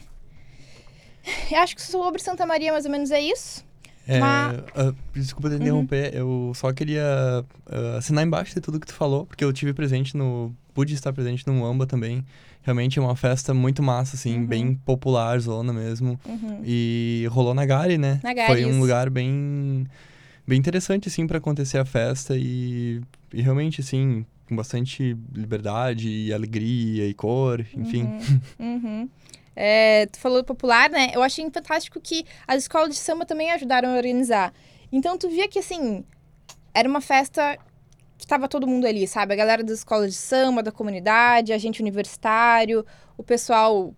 Eu acho que sobre Santa Maria, mais ou menos, é isso. É, Mas- ah, desculpa te interromper, eu só queria ah, assinar embaixo de tudo que tu falou, porque eu tive presente no. pude estar presente no Amba também. Realmente é uma festa muito massa, assim, Uhum. bem popular, zona mesmo. Uhum. E rolou na Gare, né? Na Gare, Foi um isso. lugar bem. bem interessante, assim, para acontecer a festa e, e realmente, assim, com bastante liberdade e alegria e cor, enfim. Uhum. É, tu falou popular, né? Eu achei fantástico que as escolas de samba também ajudaram a organizar. Então tu via que, assim, era uma festa que tava todo mundo ali, sabe? A galera das escolas de samba, da comunidade, a gente universitário, o pessoal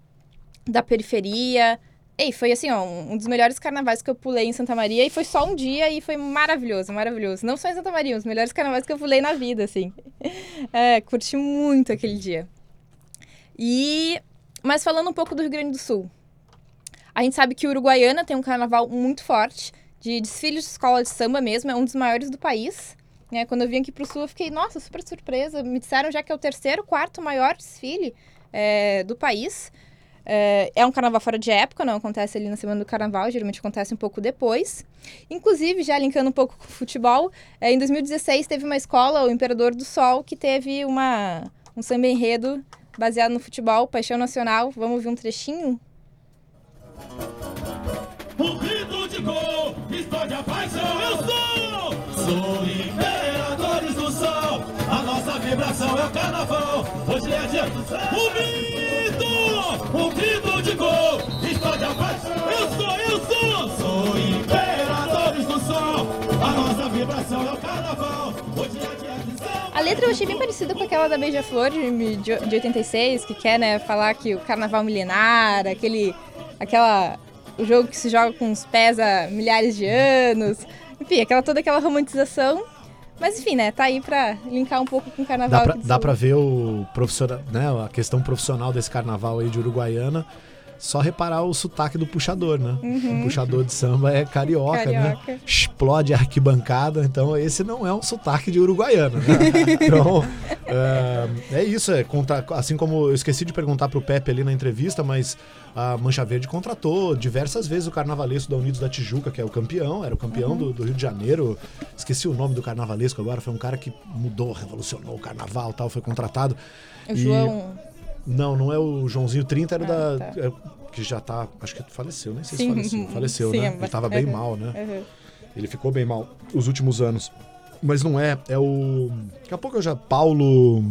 da periferia. Ei, foi assim, ó, um um dos melhores carnavais que eu pulei em Santa Maria e foi só um dia e foi maravilhoso, maravilhoso. Não só em Santa Maria, os melhores carnavais que eu pulei na vida, assim. É, curti muito aquele dia. E mas falando um pouco do Rio Grande do Sul. A gente sabe que Uruguaiana tem um carnaval muito forte, de desfiles de escola de samba mesmo, é um dos maiores do país. Né? Quando eu vim aqui pro Sul, eu fiquei, nossa, super surpresa. Me disseram já que é o terceiro, quarto maior desfile é, do país. É, é um carnaval fora de época, não acontece ali na semana do carnaval, geralmente acontece um pouco depois. Inclusive, já linkando um pouco com o futebol, é, em 2016 teve uma escola, o Imperador do Sol, que teve uma, um samba enredo baseado no futebol, Paixão Nacional. Vamos ouvir um trechinho? O grito de gol explode a paixão. Eu sou, sou imperadores sol. A nossa vibração é o carnaval. Hoje é dia do céu. O grito, de gol explode a paixão. Eu sou, eu sou, sou imperadores do sol. A nossa vibração é o carnaval. Hoje é dia do céu. A letra eu achei bem parecida com aquela da Beija-Flor de, de, de 86, que quer, né, falar que o carnaval milenar, aquele. aquela. o jogo que se joga com os pés há milhares de anos. Enfim, aquela, toda aquela romantização. Mas enfim, né, tá aí pra linkar um pouco com o carnaval Dá pra, dá pra ver o profissional, né, a questão profissional desse carnaval aí de Uruguaiana. Só reparar o sotaque do puxador, né? Uhum. O puxador de samba é carioca, Carioca. né? Explode a arquibancada. Então, esse não é um sotaque de uruguaiano, né? Então, é, é isso. É, contar, assim como eu esqueci de perguntar pro Pepe ali na entrevista, mas a Mancha Verde contratou diversas vezes o carnavalesco da Unidos da Tijuca, que é o campeão, era o campeão Uhum. do, do Rio de Janeiro. Esqueci o nome do carnavalesco agora. Foi um cara que mudou, revolucionou o carnaval tal, foi contratado. O E- João. Não, não é o Joãozinho 30, era o Ah, da. tá. é, que já tá. Acho que faleceu, nem sei se faleceu. Faleceu, Sim, né? é Ele tava bem Uhum. mal, né? Uhum. Ele ficou bem mal os últimos anos. Mas não é, é o. Daqui a pouco eu já. Paulo.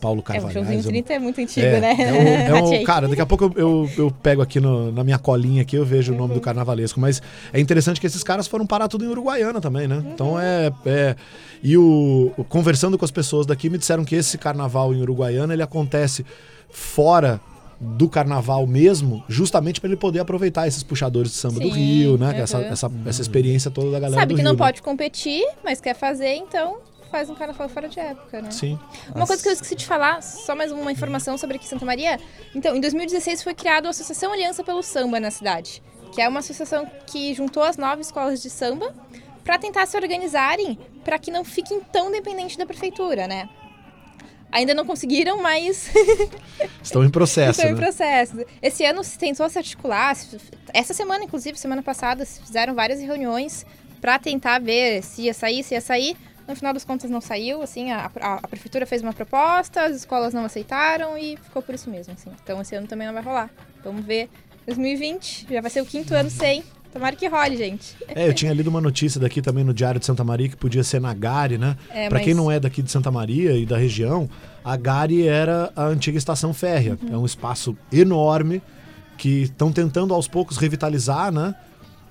Paulo É, o. Joãozinho eu- 30 é muito antigo, é, né? é um- é um- Achei. cara, daqui a pouco eu, eu, eu pego aqui no- na minha colinha aqui, eu vejo o nome Uhum. do carnavalesco. Mas é interessante que esses caras foram parar tudo em Uruguaiana também, né? Uhum. Então é. é- e o, conversando com as pessoas daqui, me disseram que esse carnaval em Uruguaiana ele acontece fora do carnaval mesmo, justamente para ele poder aproveitar esses puxadores de samba do Sim, Rio, né? é Essa, uhum. essa, essa experiência toda da galera Sabe do que Rio. não né? pode competir, mas quer fazer, então faz um carnaval fora de época, né? Sim. Uma coisa que eu esqueci de falar, só mais uma informação sobre aqui em Santa Maria. Então, em 2016 foi criada a Associação Aliança pelo Samba na cidade, que é uma associação que juntou as nove escolas de samba para tentar se organizarem para que não fiquem tão dependentes da prefeitura, né? Ainda não conseguiram, mas Estão em processo, estão em né? processo. Esse ano se tentou se articular. Essa semana, inclusive, semana passada, se fizeram várias reuniões para tentar ver se ia sair, se ia sair. No final das contas, não saiu. Assim, a, a- a prefeitura fez uma proposta, as escolas não aceitaram e ficou por isso mesmo. Assim. Então, esse ano também não vai rolar. Vamos ver. 2020 já vai ser o quinto ano sem. Tomara que role, gente. É, eu tinha lido uma notícia daqui também no Diário de Santa Maria que podia ser na Gare, né? É, Pra mas- quem não é daqui de Santa Maria e da região, a Gare era a antiga estação férrea. Uhum. É um espaço enorme que estão tentando aos poucos revitalizar, né?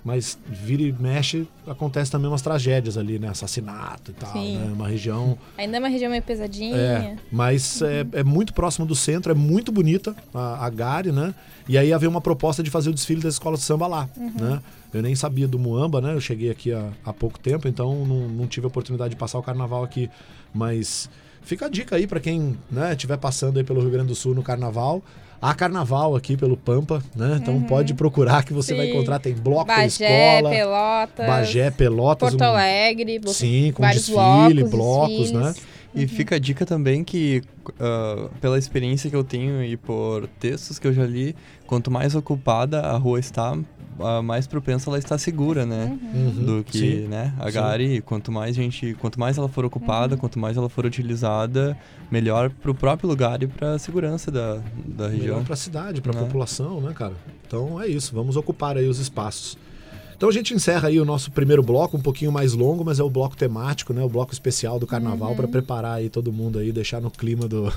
Mas vira e mexe, acontece também umas tragédias ali, né? Assassinato e tal, Sim. né? Uma região Ainda é uma região meio pesadinha. é, mas é, é muito próximo do centro, é muito bonita a, a Gare, né? E aí havia uma proposta de fazer o desfile das escolas de samba lá, né? Eu nem sabia do Muamba, né? Eu cheguei aqui há, há pouco tempo, então não, não tive a oportunidade de passar o carnaval aqui. Mas fica a dica aí para quem né, estiver passando aí pelo Rio Grande do Sul no carnaval. Há carnaval aqui pelo Pampa, né? Então pode procurar que você vai Sim. encontrar. Tem bloco da Bagé, escola, Pelotas. Bagé, Pelotas. Porto um- Alegre. blo- Sim, com vários desfile, blocos, blocos, né? E fica a dica também que, ah, pela experiência que eu tenho e por textos que eu já li, quanto mais ocupada a rua está, ah, mais propensa ela está segura, né? Uhum, Do que, sim. né? A Sim. Gari, quanto mais gente, quanto mais ela for ocupada, quanto mais ela for utilizada, melhor pro próprio lugar e pra segurança da, da região. Melhor para a cidade, para a Né? população, né, cara? Então é isso, vamos ocupar aí os espaços. Então a gente encerra aí o nosso primeiro bloco, um pouquinho mais longo, mas é o bloco temático, né? O bloco especial do carnaval para preparar aí todo mundo aí, deixar no clima do,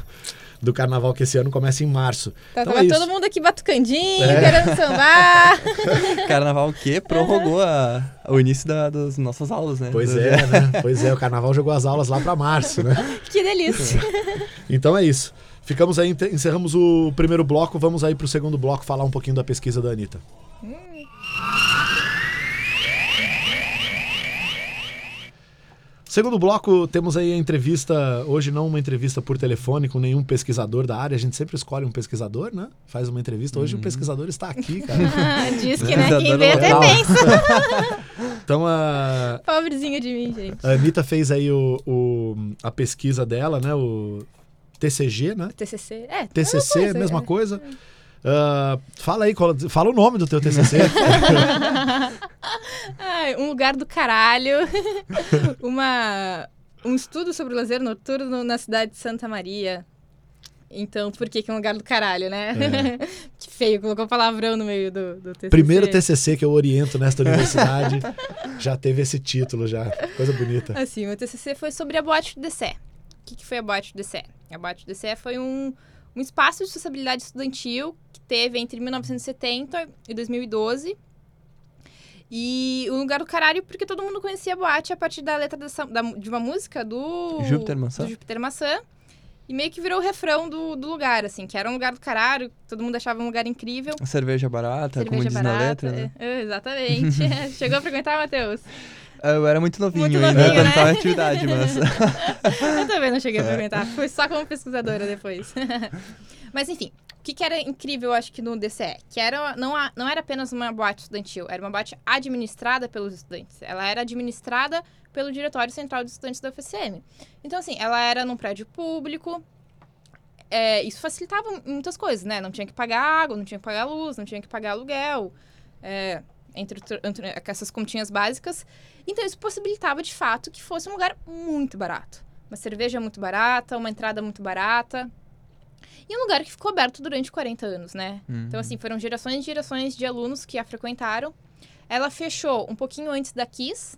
do carnaval que esse ano começa em março. Tá, então tava é todo mundo aqui batucandinho, É. querendo sambar. Carnaval que prorrogou a, o início da- das nossas aulas, né? Pois Do- é, né? Pois é, o carnaval jogou as aulas lá para março, né? que delícia. Então é isso. Ficamos aí, encerramos o primeiro bloco, vamos aí pro segundo bloco falar um pouquinho da pesquisa da Anitta. Segundo bloco, temos aí a entrevista, hoje não uma entrevista por telefone com nenhum pesquisador da área, a gente sempre escolhe um pesquisador, né? Faz uma entrevista, hoje o pesquisador está aqui, cara. Diz que, né? Quem vê até local. pensa. Então a, Pobrezinho de mim, gente. a Anitta fez aí o, o- a pesquisa dela, né? O TCG, né? TCC. É, TCC, mesma coisa, mesma é. Ah, fala aí, fala o nome do teu TCC. Ai, um lugar do caralho. Uma, um estudo sobre o lazer noturno na cidade de Santa Maria. Então, por que que é um lugar do caralho, né? que feio, colocou palavrão no meio do, do TCC. Primeiro TCC que eu oriento nesta universidade já teve esse título já. Coisa bonita. Assim, o TCC foi sobre a Boate do DCE. O que, que foi a Boate do DCE? A Boate do DCE foi um, um espaço de sociabilidade estudantil que teve entre 1970 e 2012. E o lugar do caralho, porque todo mundo conhecia a boate a partir da letra dessa- da- de uma música do... Júpiter Maçã? Do Júpiter Maçã. E meio que virou o refrão do, do lugar, assim, que era um lugar do caralho, todo mundo achava um lugar incrível. Cerveja barata, como cerveja diz na barata. letra, né? é, é, exatamente. Chegou a frequentar, Matheus? Eu era muito novinho Muito ainda novinho, quando né? tava em atividade, mas... Eu também não É. cheguei a frequentar. Fui só como pesquisadora depois. Mas enfim, o que, que era incrível, acho que no DCE? Que era, não, não era apenas uma boate estudantil, era uma boate administrada pelos estudantes. Ela era administrada pelo Diretório Central de Estudantes da UFSM. Então, assim, ela era num prédio público. É, isso facilitava muitas coisas, né? Não tinha que pagar água, não tinha que pagar luz, não tinha que pagar aluguel. é, entre, entre essas continhas básicas. Então, isso possibilitava, de fato, que fosse um lugar muito barato. Uma cerveja muito barata, uma entrada muito barata. E um lugar que ficou aberto durante 40 anos, né? Então, assim, foram gerações e gerações de alunos que a frequentaram. Ela fechou um pouquinho antes da Kiss,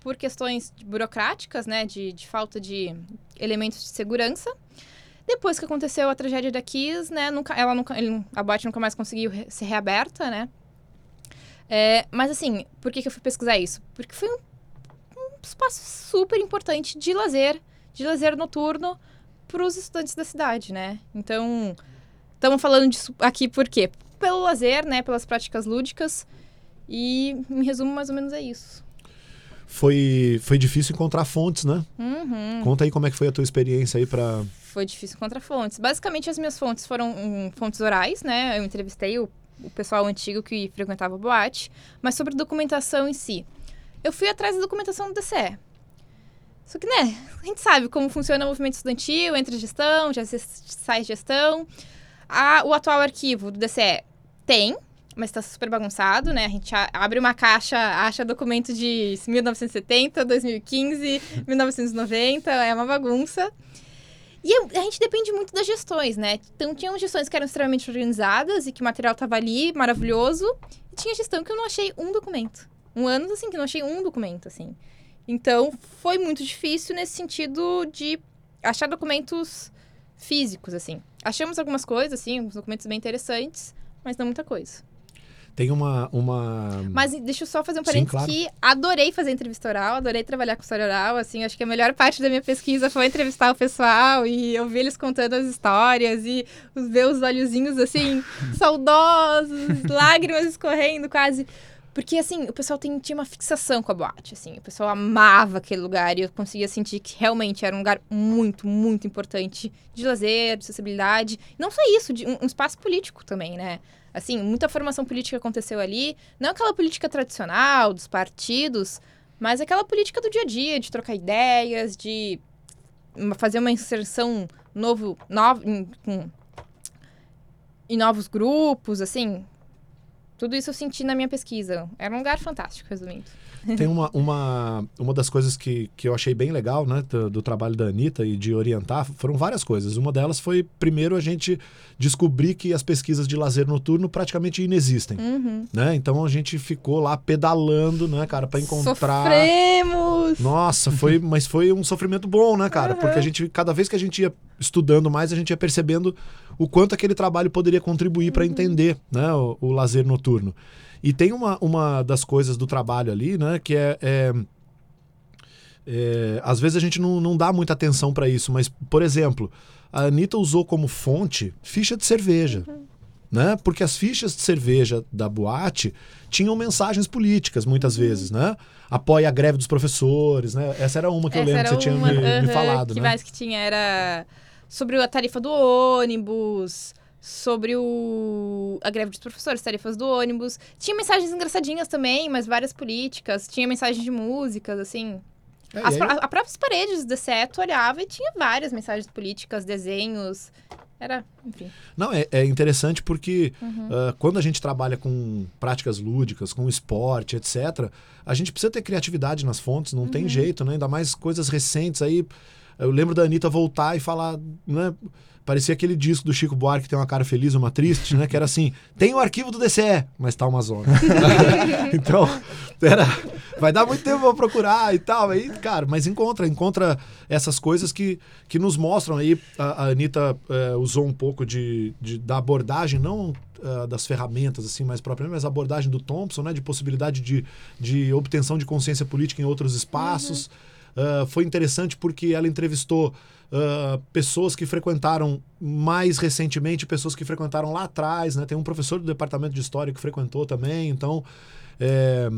por questões burocráticas, né? De, de falta de elementos de segurança. Depois que aconteceu a tragédia da Kiss, né? Nunca, ela nunca, ele- a boate nunca mais conseguiu re- ser reaberta, né? É, mas assim, por que, que eu fui pesquisar isso? Porque foi um, um espaço super importante de lazer, de lazer noturno para os estudantes da cidade, né? Então, estamos falando disso aqui por quê? Pelo lazer, né? Pelas práticas lúdicas. E, em resumo, mais ou menos é isso. Foi, foi difícil encontrar fontes, né? Uhum. Conta aí como é que foi a tua experiência aí pra... Foi difícil encontrar fontes. Basicamente, as minhas fontes foram hum, fontes orais, né? Eu entrevistei o, o pessoal antigo que frequentava a boate. Mas sobre documentação em si. Eu fui atrás da documentação do DCE. Só que, né, a gente sabe como funciona o movimento estudantil, entra gestão, já sai gestão. A- o atual arquivo do DCE tem, mas está super bagunçado, né? A gente a- abre uma caixa, acha documento de 1970, 2015, 1990, é uma bagunça. E eu- a gente depende muito das gestões, né? Então, tinham gestões que eram extremamente organizadas e que o material estava ali, maravilhoso. E tinha gestão que eu não achei um documento. Um ano, assim, que eu não achei um documento, assim. Então, foi muito difícil nesse sentido de achar documentos físicos, assim. Achamos algumas coisas, assim, alguns documentos bem interessantes, mas não muita coisa. Tem uma... uma... Mas deixa eu só fazer um parênteses claro. que adorei fazer entrevista oral, adorei trabalhar com história oral, assim, acho que a melhor parte da minha pesquisa foi entrevistar o pessoal e ouvir eles contando as histórias e os- ver os olhozinhos, assim, saudosos, lágrimas escorrendo quase. Porque, assim, o pessoal tem- tinha uma fixação com a boate, assim. O pessoal amava aquele lugar e eu conseguia sentir que realmente era um lugar muito, muito importante de lazer, de acessibilidade. Não só isso, de um, um espaço político também, né? Assim, muita formação política aconteceu ali. Não aquela política tradicional dos partidos, mas aquela política do dia a dia, de trocar ideias, de fazer uma inserção novo, novo em, em novos grupos, assim. Tudo isso eu senti na minha pesquisa. Era um lugar fantástico, resumindo. Tem uma, uma, uma das coisas que, que eu achei bem legal, né, do, do trabalho da Anitta e de orientar, foram várias coisas. Uma delas foi, primeiro, a gente descobrir que as pesquisas de lazer noturno praticamente inexistem, Uhum. né? Então a gente ficou lá pedalando, né, cara, para encontrar... Sofremos! Nossa, foi, mas foi um sofrimento bom, né, cara? Porque a gente, cada vez que a gente ia estudando mais, a gente ia percebendo o quanto aquele trabalho poderia contribuir para entender, né, o, o lazer noturno. E tem uma, uma das coisas do trabalho ali, né, que é, é- é, às vezes a gente não, não dá muita atenção para isso, mas, por exemplo, a Anitta usou como fonte ficha de cerveja. Né? Porque as fichas de cerveja da boate tinham mensagens políticas, muitas Uhum. vezes, né? Apoia a greve dos professores, né? Essa era uma que eu Essa lembro que você tinha uma, me, me aham, falado, que né? mais que tinha era sobre a tarifa do ônibus, sobre o a greve dos professores, tarifas do ônibus. Tinha mensagens engraçadinhas também, mas várias políticas. Tinha mensagens de músicas, assim. É, As, aí- a próprias paredes do tu olhava e tinha várias mensagens políticas, desenhos. Era, enfim. Não, é, é interessante porque Uhum. ah, quando a gente trabalha com práticas lúdicas, com esporte, etc., a gente precisa ter criatividade nas fontes, não Uhum. tem jeito, né? Ainda mais coisas recentes aí. Eu lembro da Anitta voltar e falar, né? Parecia aquele disco do Chico Buarque que tem uma cara feliz, uma triste, né? Que era assim, tem o arquivo do DCE, mas tá uma zona. então, era, vai dar muito tempo pra procurar e tal. Aí, cara, mas encontra, encontra essas coisas que, que nos mostram aí. A, a Anitta eh, usou um pouco de, de- da abordagem, não ah, das ferramentas, assim, mais propriamente, mas a abordagem do Thompson, né? De possibilidade de, de obtenção de consciência política em outros espaços. Ah, foi interessante porque ela entrevistou ah, pessoas que frequentaram mais recentemente, pessoas que frequentaram lá atrás, né? Tem um professor do departamento de história que frequentou também, então é,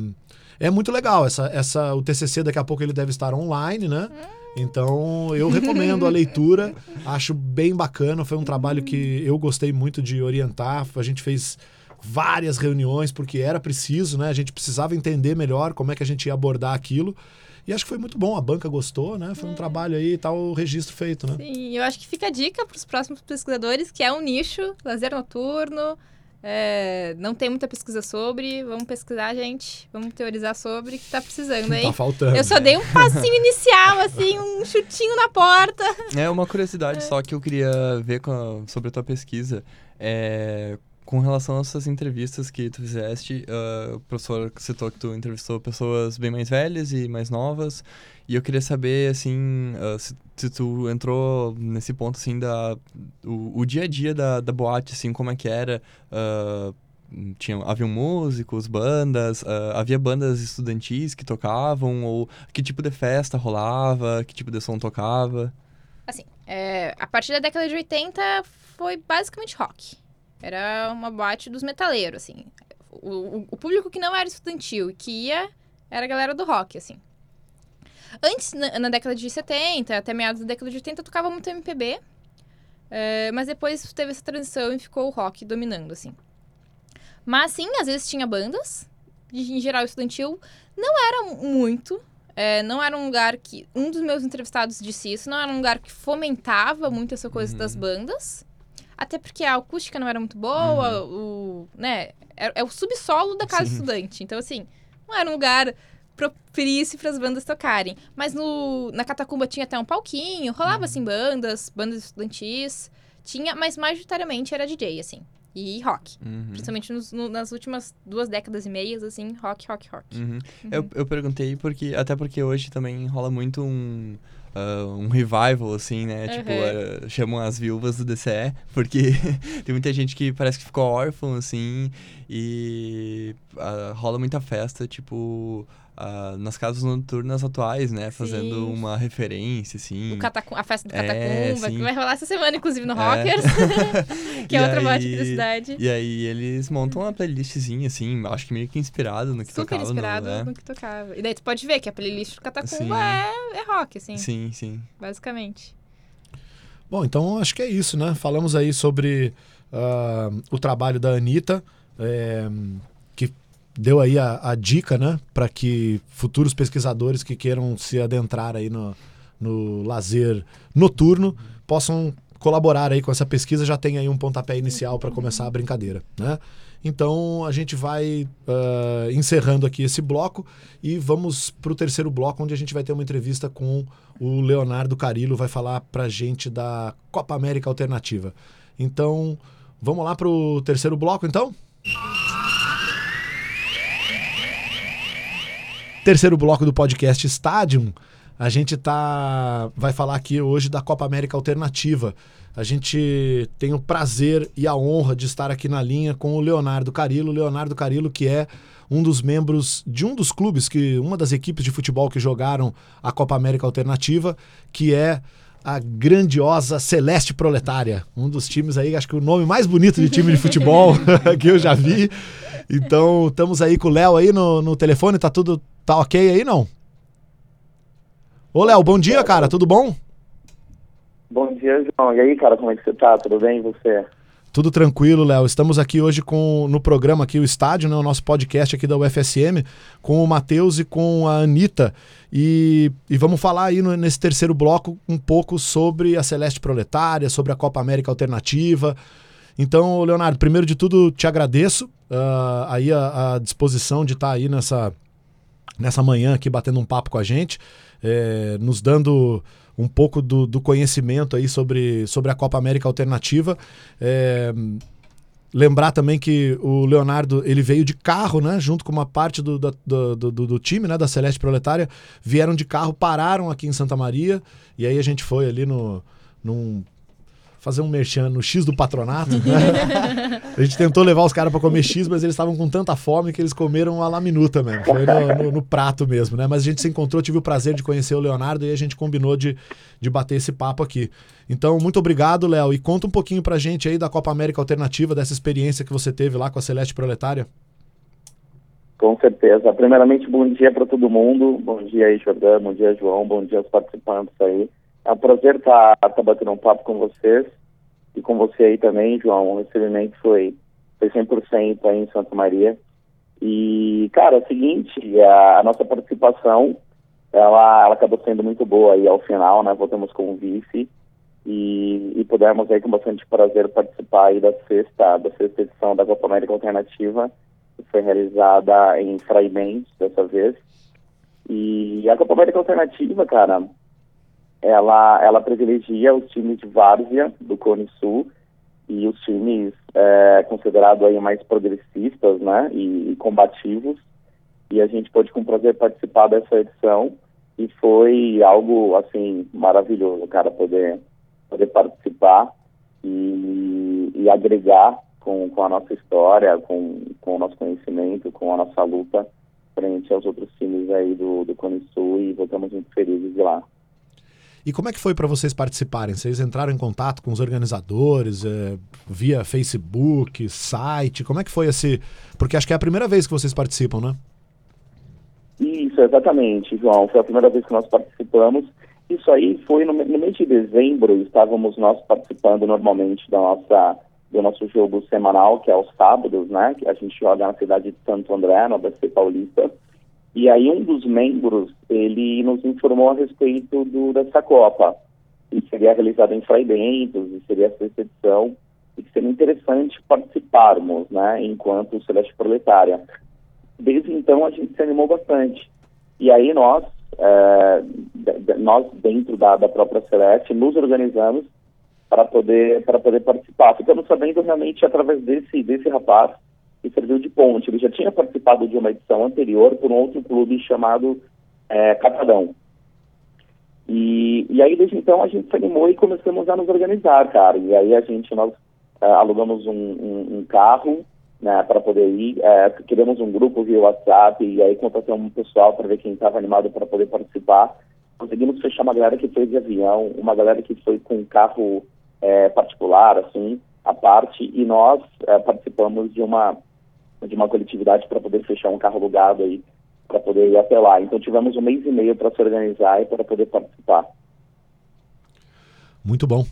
é muito legal. Essa, essa, o TCC daqui a pouco ele deve estar online, né? Então eu recomendo a leitura, acho bem bacana. Foi um trabalho que eu gostei muito de orientar. A gente fez várias reuniões porque era preciso, né? A gente precisava entender melhor como é que a gente ia abordar aquilo. E acho que foi muito bom, a banca gostou, né? Foi um trabalho aí, tá o registro feito, né? Sim, eu acho que fica a dica para os próximos pesquisadores, que é um nicho, lazer noturno. é, não tem muita pesquisa sobre. Vamos pesquisar, gente. Vamos teorizar sobre, que tá precisando, hein? Tá faltando. Eu só dei um passinho inicial, assim, um chutinho na porta. É uma curiosidade só que eu queria ver com a- sobre a tua pesquisa. É, com relação a essas entrevistas que tu fizeste, ah, o professor citou que tu entrevistou pessoas bem mais velhas e mais novas. E eu queria saber, assim, ah, se, se tu entrou nesse ponto, assim, da... O, o dia a dia da, da boate, assim, como é que era... ah, tinha, haviam músicos, bandas, ah, havia bandas estudantis que tocavam, ou que tipo de festa rolava, que tipo de som tocava? Assim, É, a partir da década de 80 foi basicamente rock. Era uma boate dos metaleiros, assim. O, o- público que não era estudantil e que ia era a galera do rock, assim. Antes, na, na década de 70, até meados da década de 80, tocava muito MPB. é, mas depois teve essa transição e ficou o rock dominando, assim. Mas sim, às vezes tinha bandas, em geral estudantil. Não era muito, é, não era um lugar que. Um dos meus entrevistados disse isso, não era um lugar que fomentava muito essa coisa das bandas. Até porque a acústica não era muito boa, o. né? É, é o subsolo da casa Sim. estudante. Então, assim, não era um lugar propício para as bandas tocarem. Mas no, na Catacumba tinha até um palquinho, rolava assim bandas, bandas estudantis. Tinha, mas majoritariamente era DJ, assim. E rock. Uhum. Principalmente nos- no- nas últimas duas décadas e meias, assim, rock, rock, rock. Uhum. Eu, eu perguntei porque, até porque hoje também rola muito um, ah, um revival, assim, né? Tipo, Uhum. ah, chamam as viúvas do DCE, porque tem muita gente que parece que ficou órfão, assim, e ah, rola muita festa, tipo, ah, nas casas noturnas atuais, né? Fazendo Sim. uma referência, assim. O Catacu- a festa do É, Catacumba, sim. que vai rolar essa semana, inclusive, no É. Rockers, que é E outra boate aqui da cidade. E aí eles montam uma playlistzinha, assim, acho que meio que inspirado no que Super tocava inspirado no... no que tocava. E daí tu pode ver que a playlist do Catacumba é, é rock, assim, Sim, sim. basicamente. Bom, então acho que é isso, né? Falamos aí sobre ah, o trabalho da Anitta, é, deu aí a, a dica, né? Para que futuros pesquisadores que queiram se adentrar aí no, no lazer noturno possam colaborar aí com essa pesquisa, já tem aí um pontapé inicial para começar a brincadeira, né? Então a gente vai ah, encerrando aqui esse bloco e vamos para o terceiro bloco, onde a gente vai ter uma entrevista com o Leonardo Carillo, vai falar para gente da Copa América Alternativa. Então vamos lá para o terceiro bloco, então? Terceiro bloco do podcast Stadium. A gente tá vai falar aqui hoje da Copa América Alternativa. A gente tem o prazer e a honra de estar aqui na linha com o Leonardo Carillo. Leonardo Carillo, que é um dos membros de um dos clubes, que uma das equipes de futebol que jogaram a Copa América Alternativa, que é a grandiosa Celeste Proletária. Um dos times aí, acho que o nome mais bonito de time de futebol que eu já vi. Então, estamos aí com o Léo aí no, no telefone, tá tudo tá ok aí, não? Ô, Léo, bom dia, cara, tudo bom? Bom dia, João. E aí, cara, como é que você tá? Tudo bem e você? Tudo tranquilo, Léo. Estamos aqui hoje com no programa aqui o Estádio, né, o nosso podcast aqui da UFSM, com o Matheus e com a Anitta. E, e vamos falar aí no- nesse terceiro bloco um pouco sobre a Celeste Proletária, sobre a Copa América Alternativa. Então, Leonardo, primeiro de tudo, te agradeço ah, aí a, a disposição de estar aí nessa, nessa manhã aqui batendo um papo com a gente, eh, nos dando um pouco do, do conhecimento aí sobre, sobre a Copa América Alternativa. É, lembrar também que o Leonardo ele veio de carro, né? Junto com uma parte do, do, do- do time, né? Da Celeste Proletária, vieram de carro, pararam aqui em Santa Maria e aí a gente foi ali no num fazer um merchan no X do patronato. né? a gente tentou levar os caras para comer X, mas eles estavam com tanta fome que eles comeram a la minuta mesmo. Foi no, no- no prato mesmo, né? Mas a gente se encontrou, tive o prazer de conhecer o Leonardo e a gente combinou de, de bater esse papo aqui. Então, muito obrigado, Léo. E conta um pouquinho pra gente aí da Copa América Alternativa, dessa experiência que você teve lá com a Celeste Proletária. Com certeza. Primeiramente, bom dia para todo mundo. Bom dia aí, Jordão. Bom dia, João. Bom dia aos participantes aí. É um prazer estar tá, batendo um papo com vocês e com você aí também, João. O recebimento foi, foi 100% aí em Santa Maria. E, cara, é o seguinte, a, a nossa participação, ela, ela acabou sendo muito boa aí ao final, né? Voltamos com o vice e, e pudemos aí com bastante prazer participar aí da sexta, da sexta edição da Copa América Alternativa, que foi realizada em Fraimente dessa vez. E a Copa América Alternativa, cara, ela, ela privilegia os times de várzea do Cone Sul e os times é, considerados aí mais progressistas, né, e, e combativos. E a gente pôde com prazer participar dessa edição e foi algo assim maravilhoso, cara, poder poder participar e, e agregar com, com a nossa história, com, com o nosso conhecimento, com a nossa luta frente aos outros times aí do, do Cone Sul e voltamos muito felizes de lá. E como é que foi para vocês participarem? Vocês entraram em contato com os organizadores é, via Facebook, site? Como é que foi esse? Porque acho que é a primeira vez que vocês participam, né? Isso, exatamente, João. Foi a primeira vez que nós participamos. Isso aí foi no, no mês de dezembro, estávamos nós participando normalmente da nossa, do nosso jogo semanal, que é aos sábados, né? Que a gente joga na cidade de Santo André, no ABC Paulista. E aí um dos membros, ele nos informou a respeito do, dessa Copa. E seria realizada em Frei Bentos, e seria essa edição, e que seria interessante participarmos, né? Enquanto Celeste Proletária desde então a gente se animou bastante. E aí nós, é, nós dentro da, da própria Celeste, nos organizamos para poder para poder participar. Ficamos sabendo realmente através desse desse rapaz que serviu de ponte. Ele já tinha participado de uma edição anterior por um outro clube chamado é, Catadão. E, e aí desde então a gente se animou e começamos a nos organizar, cara. E aí a gente nós é, alugamos um, um, um carro né, para poder ir. É, criamos um grupo via WhatsApp e aí contatamos um pessoal para ver quem estava animado para poder participar. Conseguimos fechar uma galera que foi de avião, uma galera que foi com carro é, particular, assim, à parte, e nós é, participamos de uma de uma coletividade para poder fechar um carro alugado aí para poder ir até lá. Então tivemos um mês e meio para se organizar e para poder participar. Muito bom.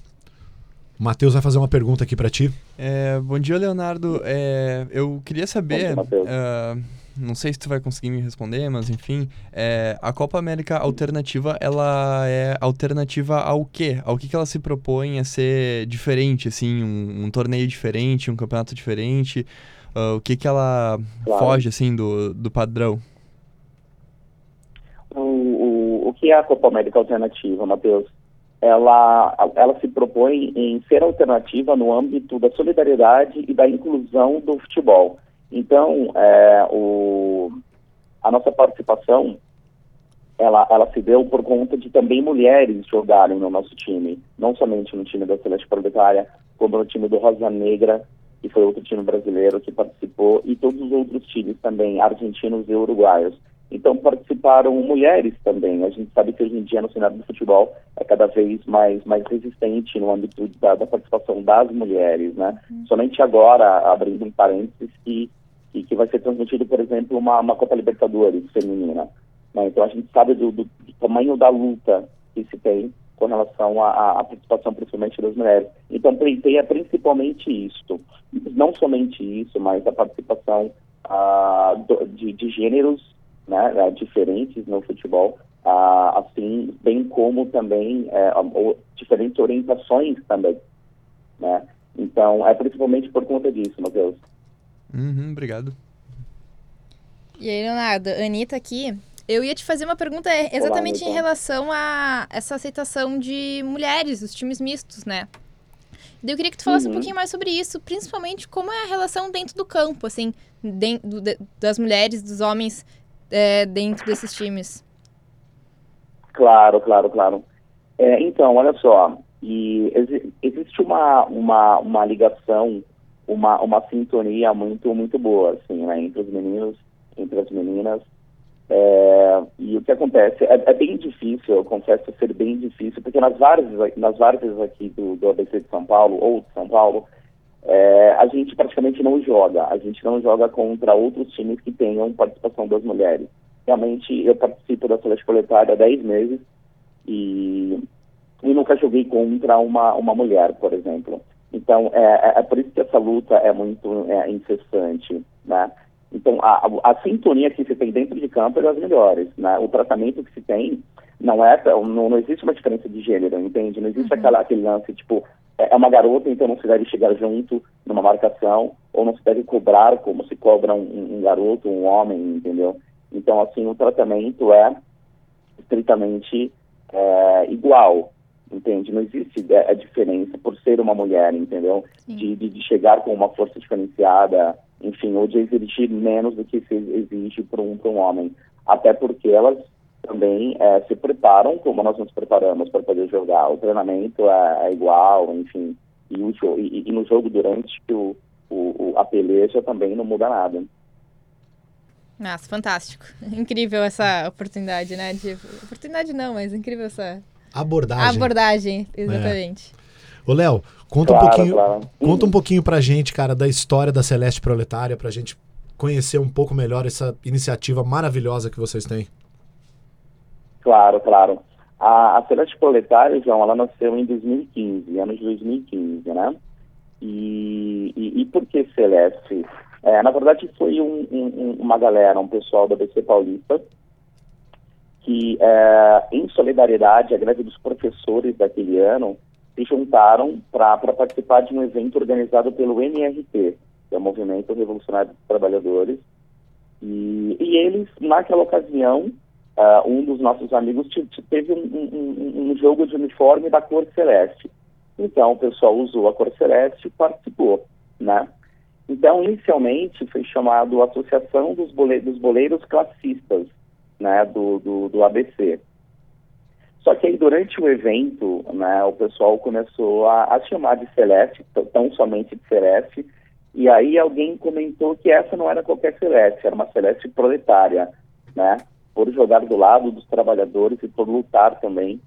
Matheus vai fazer uma pergunta aqui para ti. É, bom dia, Leonardo. É, eu queria saber, Bom dia, Matheus. ah, não sei se tu vai conseguir me responder, mas enfim, é, a Copa América Alternativa, ela é alternativa ao quê? Ao que, que ela se propõe a ser diferente, assim, um, um torneio diferente, um campeonato diferente? Ah, o que que ela Claro. foge, assim, do, do padrão? O, o, o que é a Copa América Alternativa, Matheus? Ela, ela se propõe em ser alternativa no âmbito da solidariedade e da inclusão do futebol. Então, é, o, a nossa participação, ela, ela se deu por conta de também mulheres jogarem no nosso time, não somente no time da Celeste Proletária, como no time do Rosa Negra, que foi outro time brasileiro que participou, e todos os outros times também, argentinos e uruguaios. Então participaram mulheres também. A gente sabe que hoje em dia no cenário do futebol é cada vez mais, mais resistente no âmbito da, da participação das mulheres, né? Somente agora, abrindo um parênteses, que, que, que vai ser transmitido, por exemplo, uma, uma Copa Libertadores feminina. né? Então a gente sabe do, do, do tamanho da luta que se tem com relação à, à- participação principalmente das mulheres. Então pleiteia principalmente isso. Não somente isso, mas a participação ah, do- de, de gêneros né, eh, diferentes no futebol, ah, assim, bem como também o- diferentes orientações também, né? Então, é principalmente por conta disso, Matheus. Uhum, obrigado. E aí, Leonardo, Anitta aqui. Eu ia te fazer uma pergunta é, exatamente em Anitta. relação a essa aceitação de mulheres, os times mistos, né? Eu queria que tu falasse um Uhum. pouquinho mais sobre isso, principalmente como é a relação dentro do campo, assim, den- do- de- das mulheres, dos homens é, dentro desses times. Claro, claro, claro. É, então, olha só, e exi- existe uma, uma, uma ligação, uma, uma sintonia muito, muito boa, assim, né, entre os meninos, entre as meninas. É, e o que acontece é, é bem difícil, eu confesso ser bem difícil, porque nas várias, nas várias aqui do, do ABC de São Paulo, ou de São Paulo, é, a gente praticamente não joga. A gente não joga contra outros times que tenham participação das mulheres. Realmente, eu participo da Celeste Coletária há 10 meses e, e nunca joguei contra uma, uma mulher, por exemplo. Então, é, é- é por isso que essa luta é muito é, incessante, né? Então, a, a, a sintonia que se tem dentro de campo é das melhores, né? O tratamento que se tem não é, não, não existe uma diferença de gênero, entende? Não existe aquela, aquele lance, tipo, é é uma garota, então não se deve chegar junto numa marcação, ou não se deve cobrar como se cobra um, um garoto, um homem, entendeu? Então, assim, o tratamento é estritamente é, igual, entende? Não existe é, a diferença por ser uma mulher, entendeu? De, de, de chegar com uma força diferenciada, enfim, ou de exigir menos do que se exige para um, pra um homem. Até porque elas também é, se preparam como nós nos preparamos para poder jogar. O treinamento é, é igual, enfim, e, o, e, e no jogo durante o, o- a peleja também não muda nada. Nossa, fantástico. Incrível essa oportunidade, né? De... Oportunidade não, mas incrível essa, Abordagem. Abordagem, exatamente. Ô, Léo, conta um Claro, pouquinho. claro. Conta um pouquinho pra gente, cara, da história da Celeste Proletária, pra gente conhecer um pouco melhor essa iniciativa maravilhosa que vocês têm. Claro, claro. A, a Celeste Proletária, João, ela nasceu em 2015, ano de 2015, né? E, e, e por que Celeste? É, na verdade, foi um- um- um- uma galera, um pessoal da BC Paulista, que, é, em solidariedade à greve dos professores daquele ano, se juntaram para participar de um evento organizado pelo MRT, que é o Movimento Revolucionário dos Trabalhadores. E, e eles, naquela ocasião, ah, um dos nossos amigos te- te- teve um, um- um- jogo de uniforme da cor celeste. Então, o pessoal usou a cor celeste e participou, né? Então, inicialmente, foi chamado Associação dos, dos Boleiros Classistas, né, do, do, do ABC. Só que aí, durante o evento, né, o pessoal começou a, a chamar de Celeste, tão somente de Celeste, e aí alguém comentou que essa não era qualquer Celeste, era uma Celeste proletária, né, por jogar do lado dos trabalhadores e por lutar também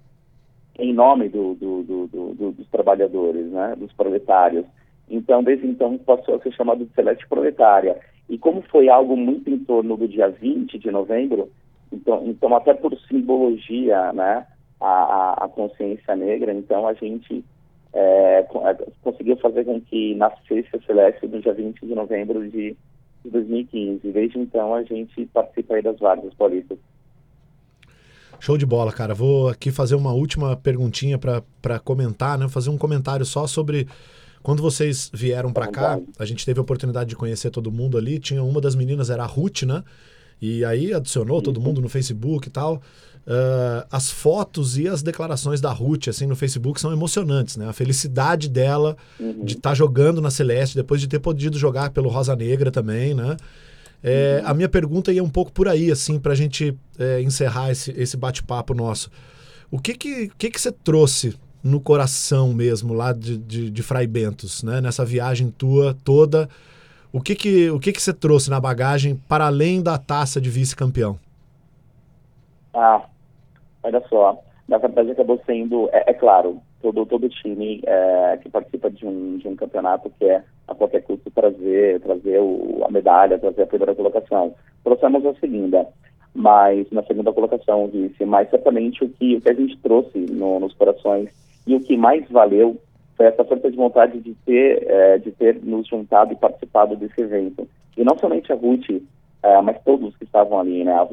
em nome do- do- do- dos trabalhadores, né, dos proletários. Então, desde então, passou a ser chamado de Celeste Proletária. E como foi algo muito em torno do dia 20 de novembro, então, então até por simbologia, né, a, a- consciência negra, então a gente é, é, conseguiu fazer com que nascesse a Celeste no dia 20 de novembro de, de 2015. Desde então, a gente participa aí das várias paulistas. Show de bola, cara. Vou aqui fazer uma última perguntinha pra comentar, né? Fazer um comentário só sobre quando vocês vieram pra cá. A gente teve a oportunidade de conhecer todo mundo ali. Tinha uma das meninas, era a Ruth, né? E aí adicionou todo mundo no Facebook e tal. Ah, as fotos e as declarações da Ruth, assim, no Facebook são emocionantes, né? A felicidade dela de estar jogando na Celeste, depois de ter podido jogar pelo Rosa Negra também, né? É, A minha pergunta ia um pouco por aí, assim, pra gente é, encerrar esse, esse bate-papo nosso. O que que, que que você trouxe no coração mesmo lá de, de, de Frei Bentos, né? Nessa viagem tua toda, o que que, o que que você trouxe na bagagem para além da taça de vice-campeão? Ah, olha só, na verdade acabou sendo, é, é claro, todo, todo time é, que participa de um, de um campeonato quer a qualquer custo trazer, trazer o, a medalha, trazer a primeira colocação. Trouxemos a segunda, mas na segunda colocação, disse, mas certamente o que, o que a gente trouxe no- nos corações e o que mais valeu foi essa força de vontade de ter, é, de ter nos juntado e participado desse evento. E não somente a Ruth, é, mas todos que estavam ali, né? A Ruth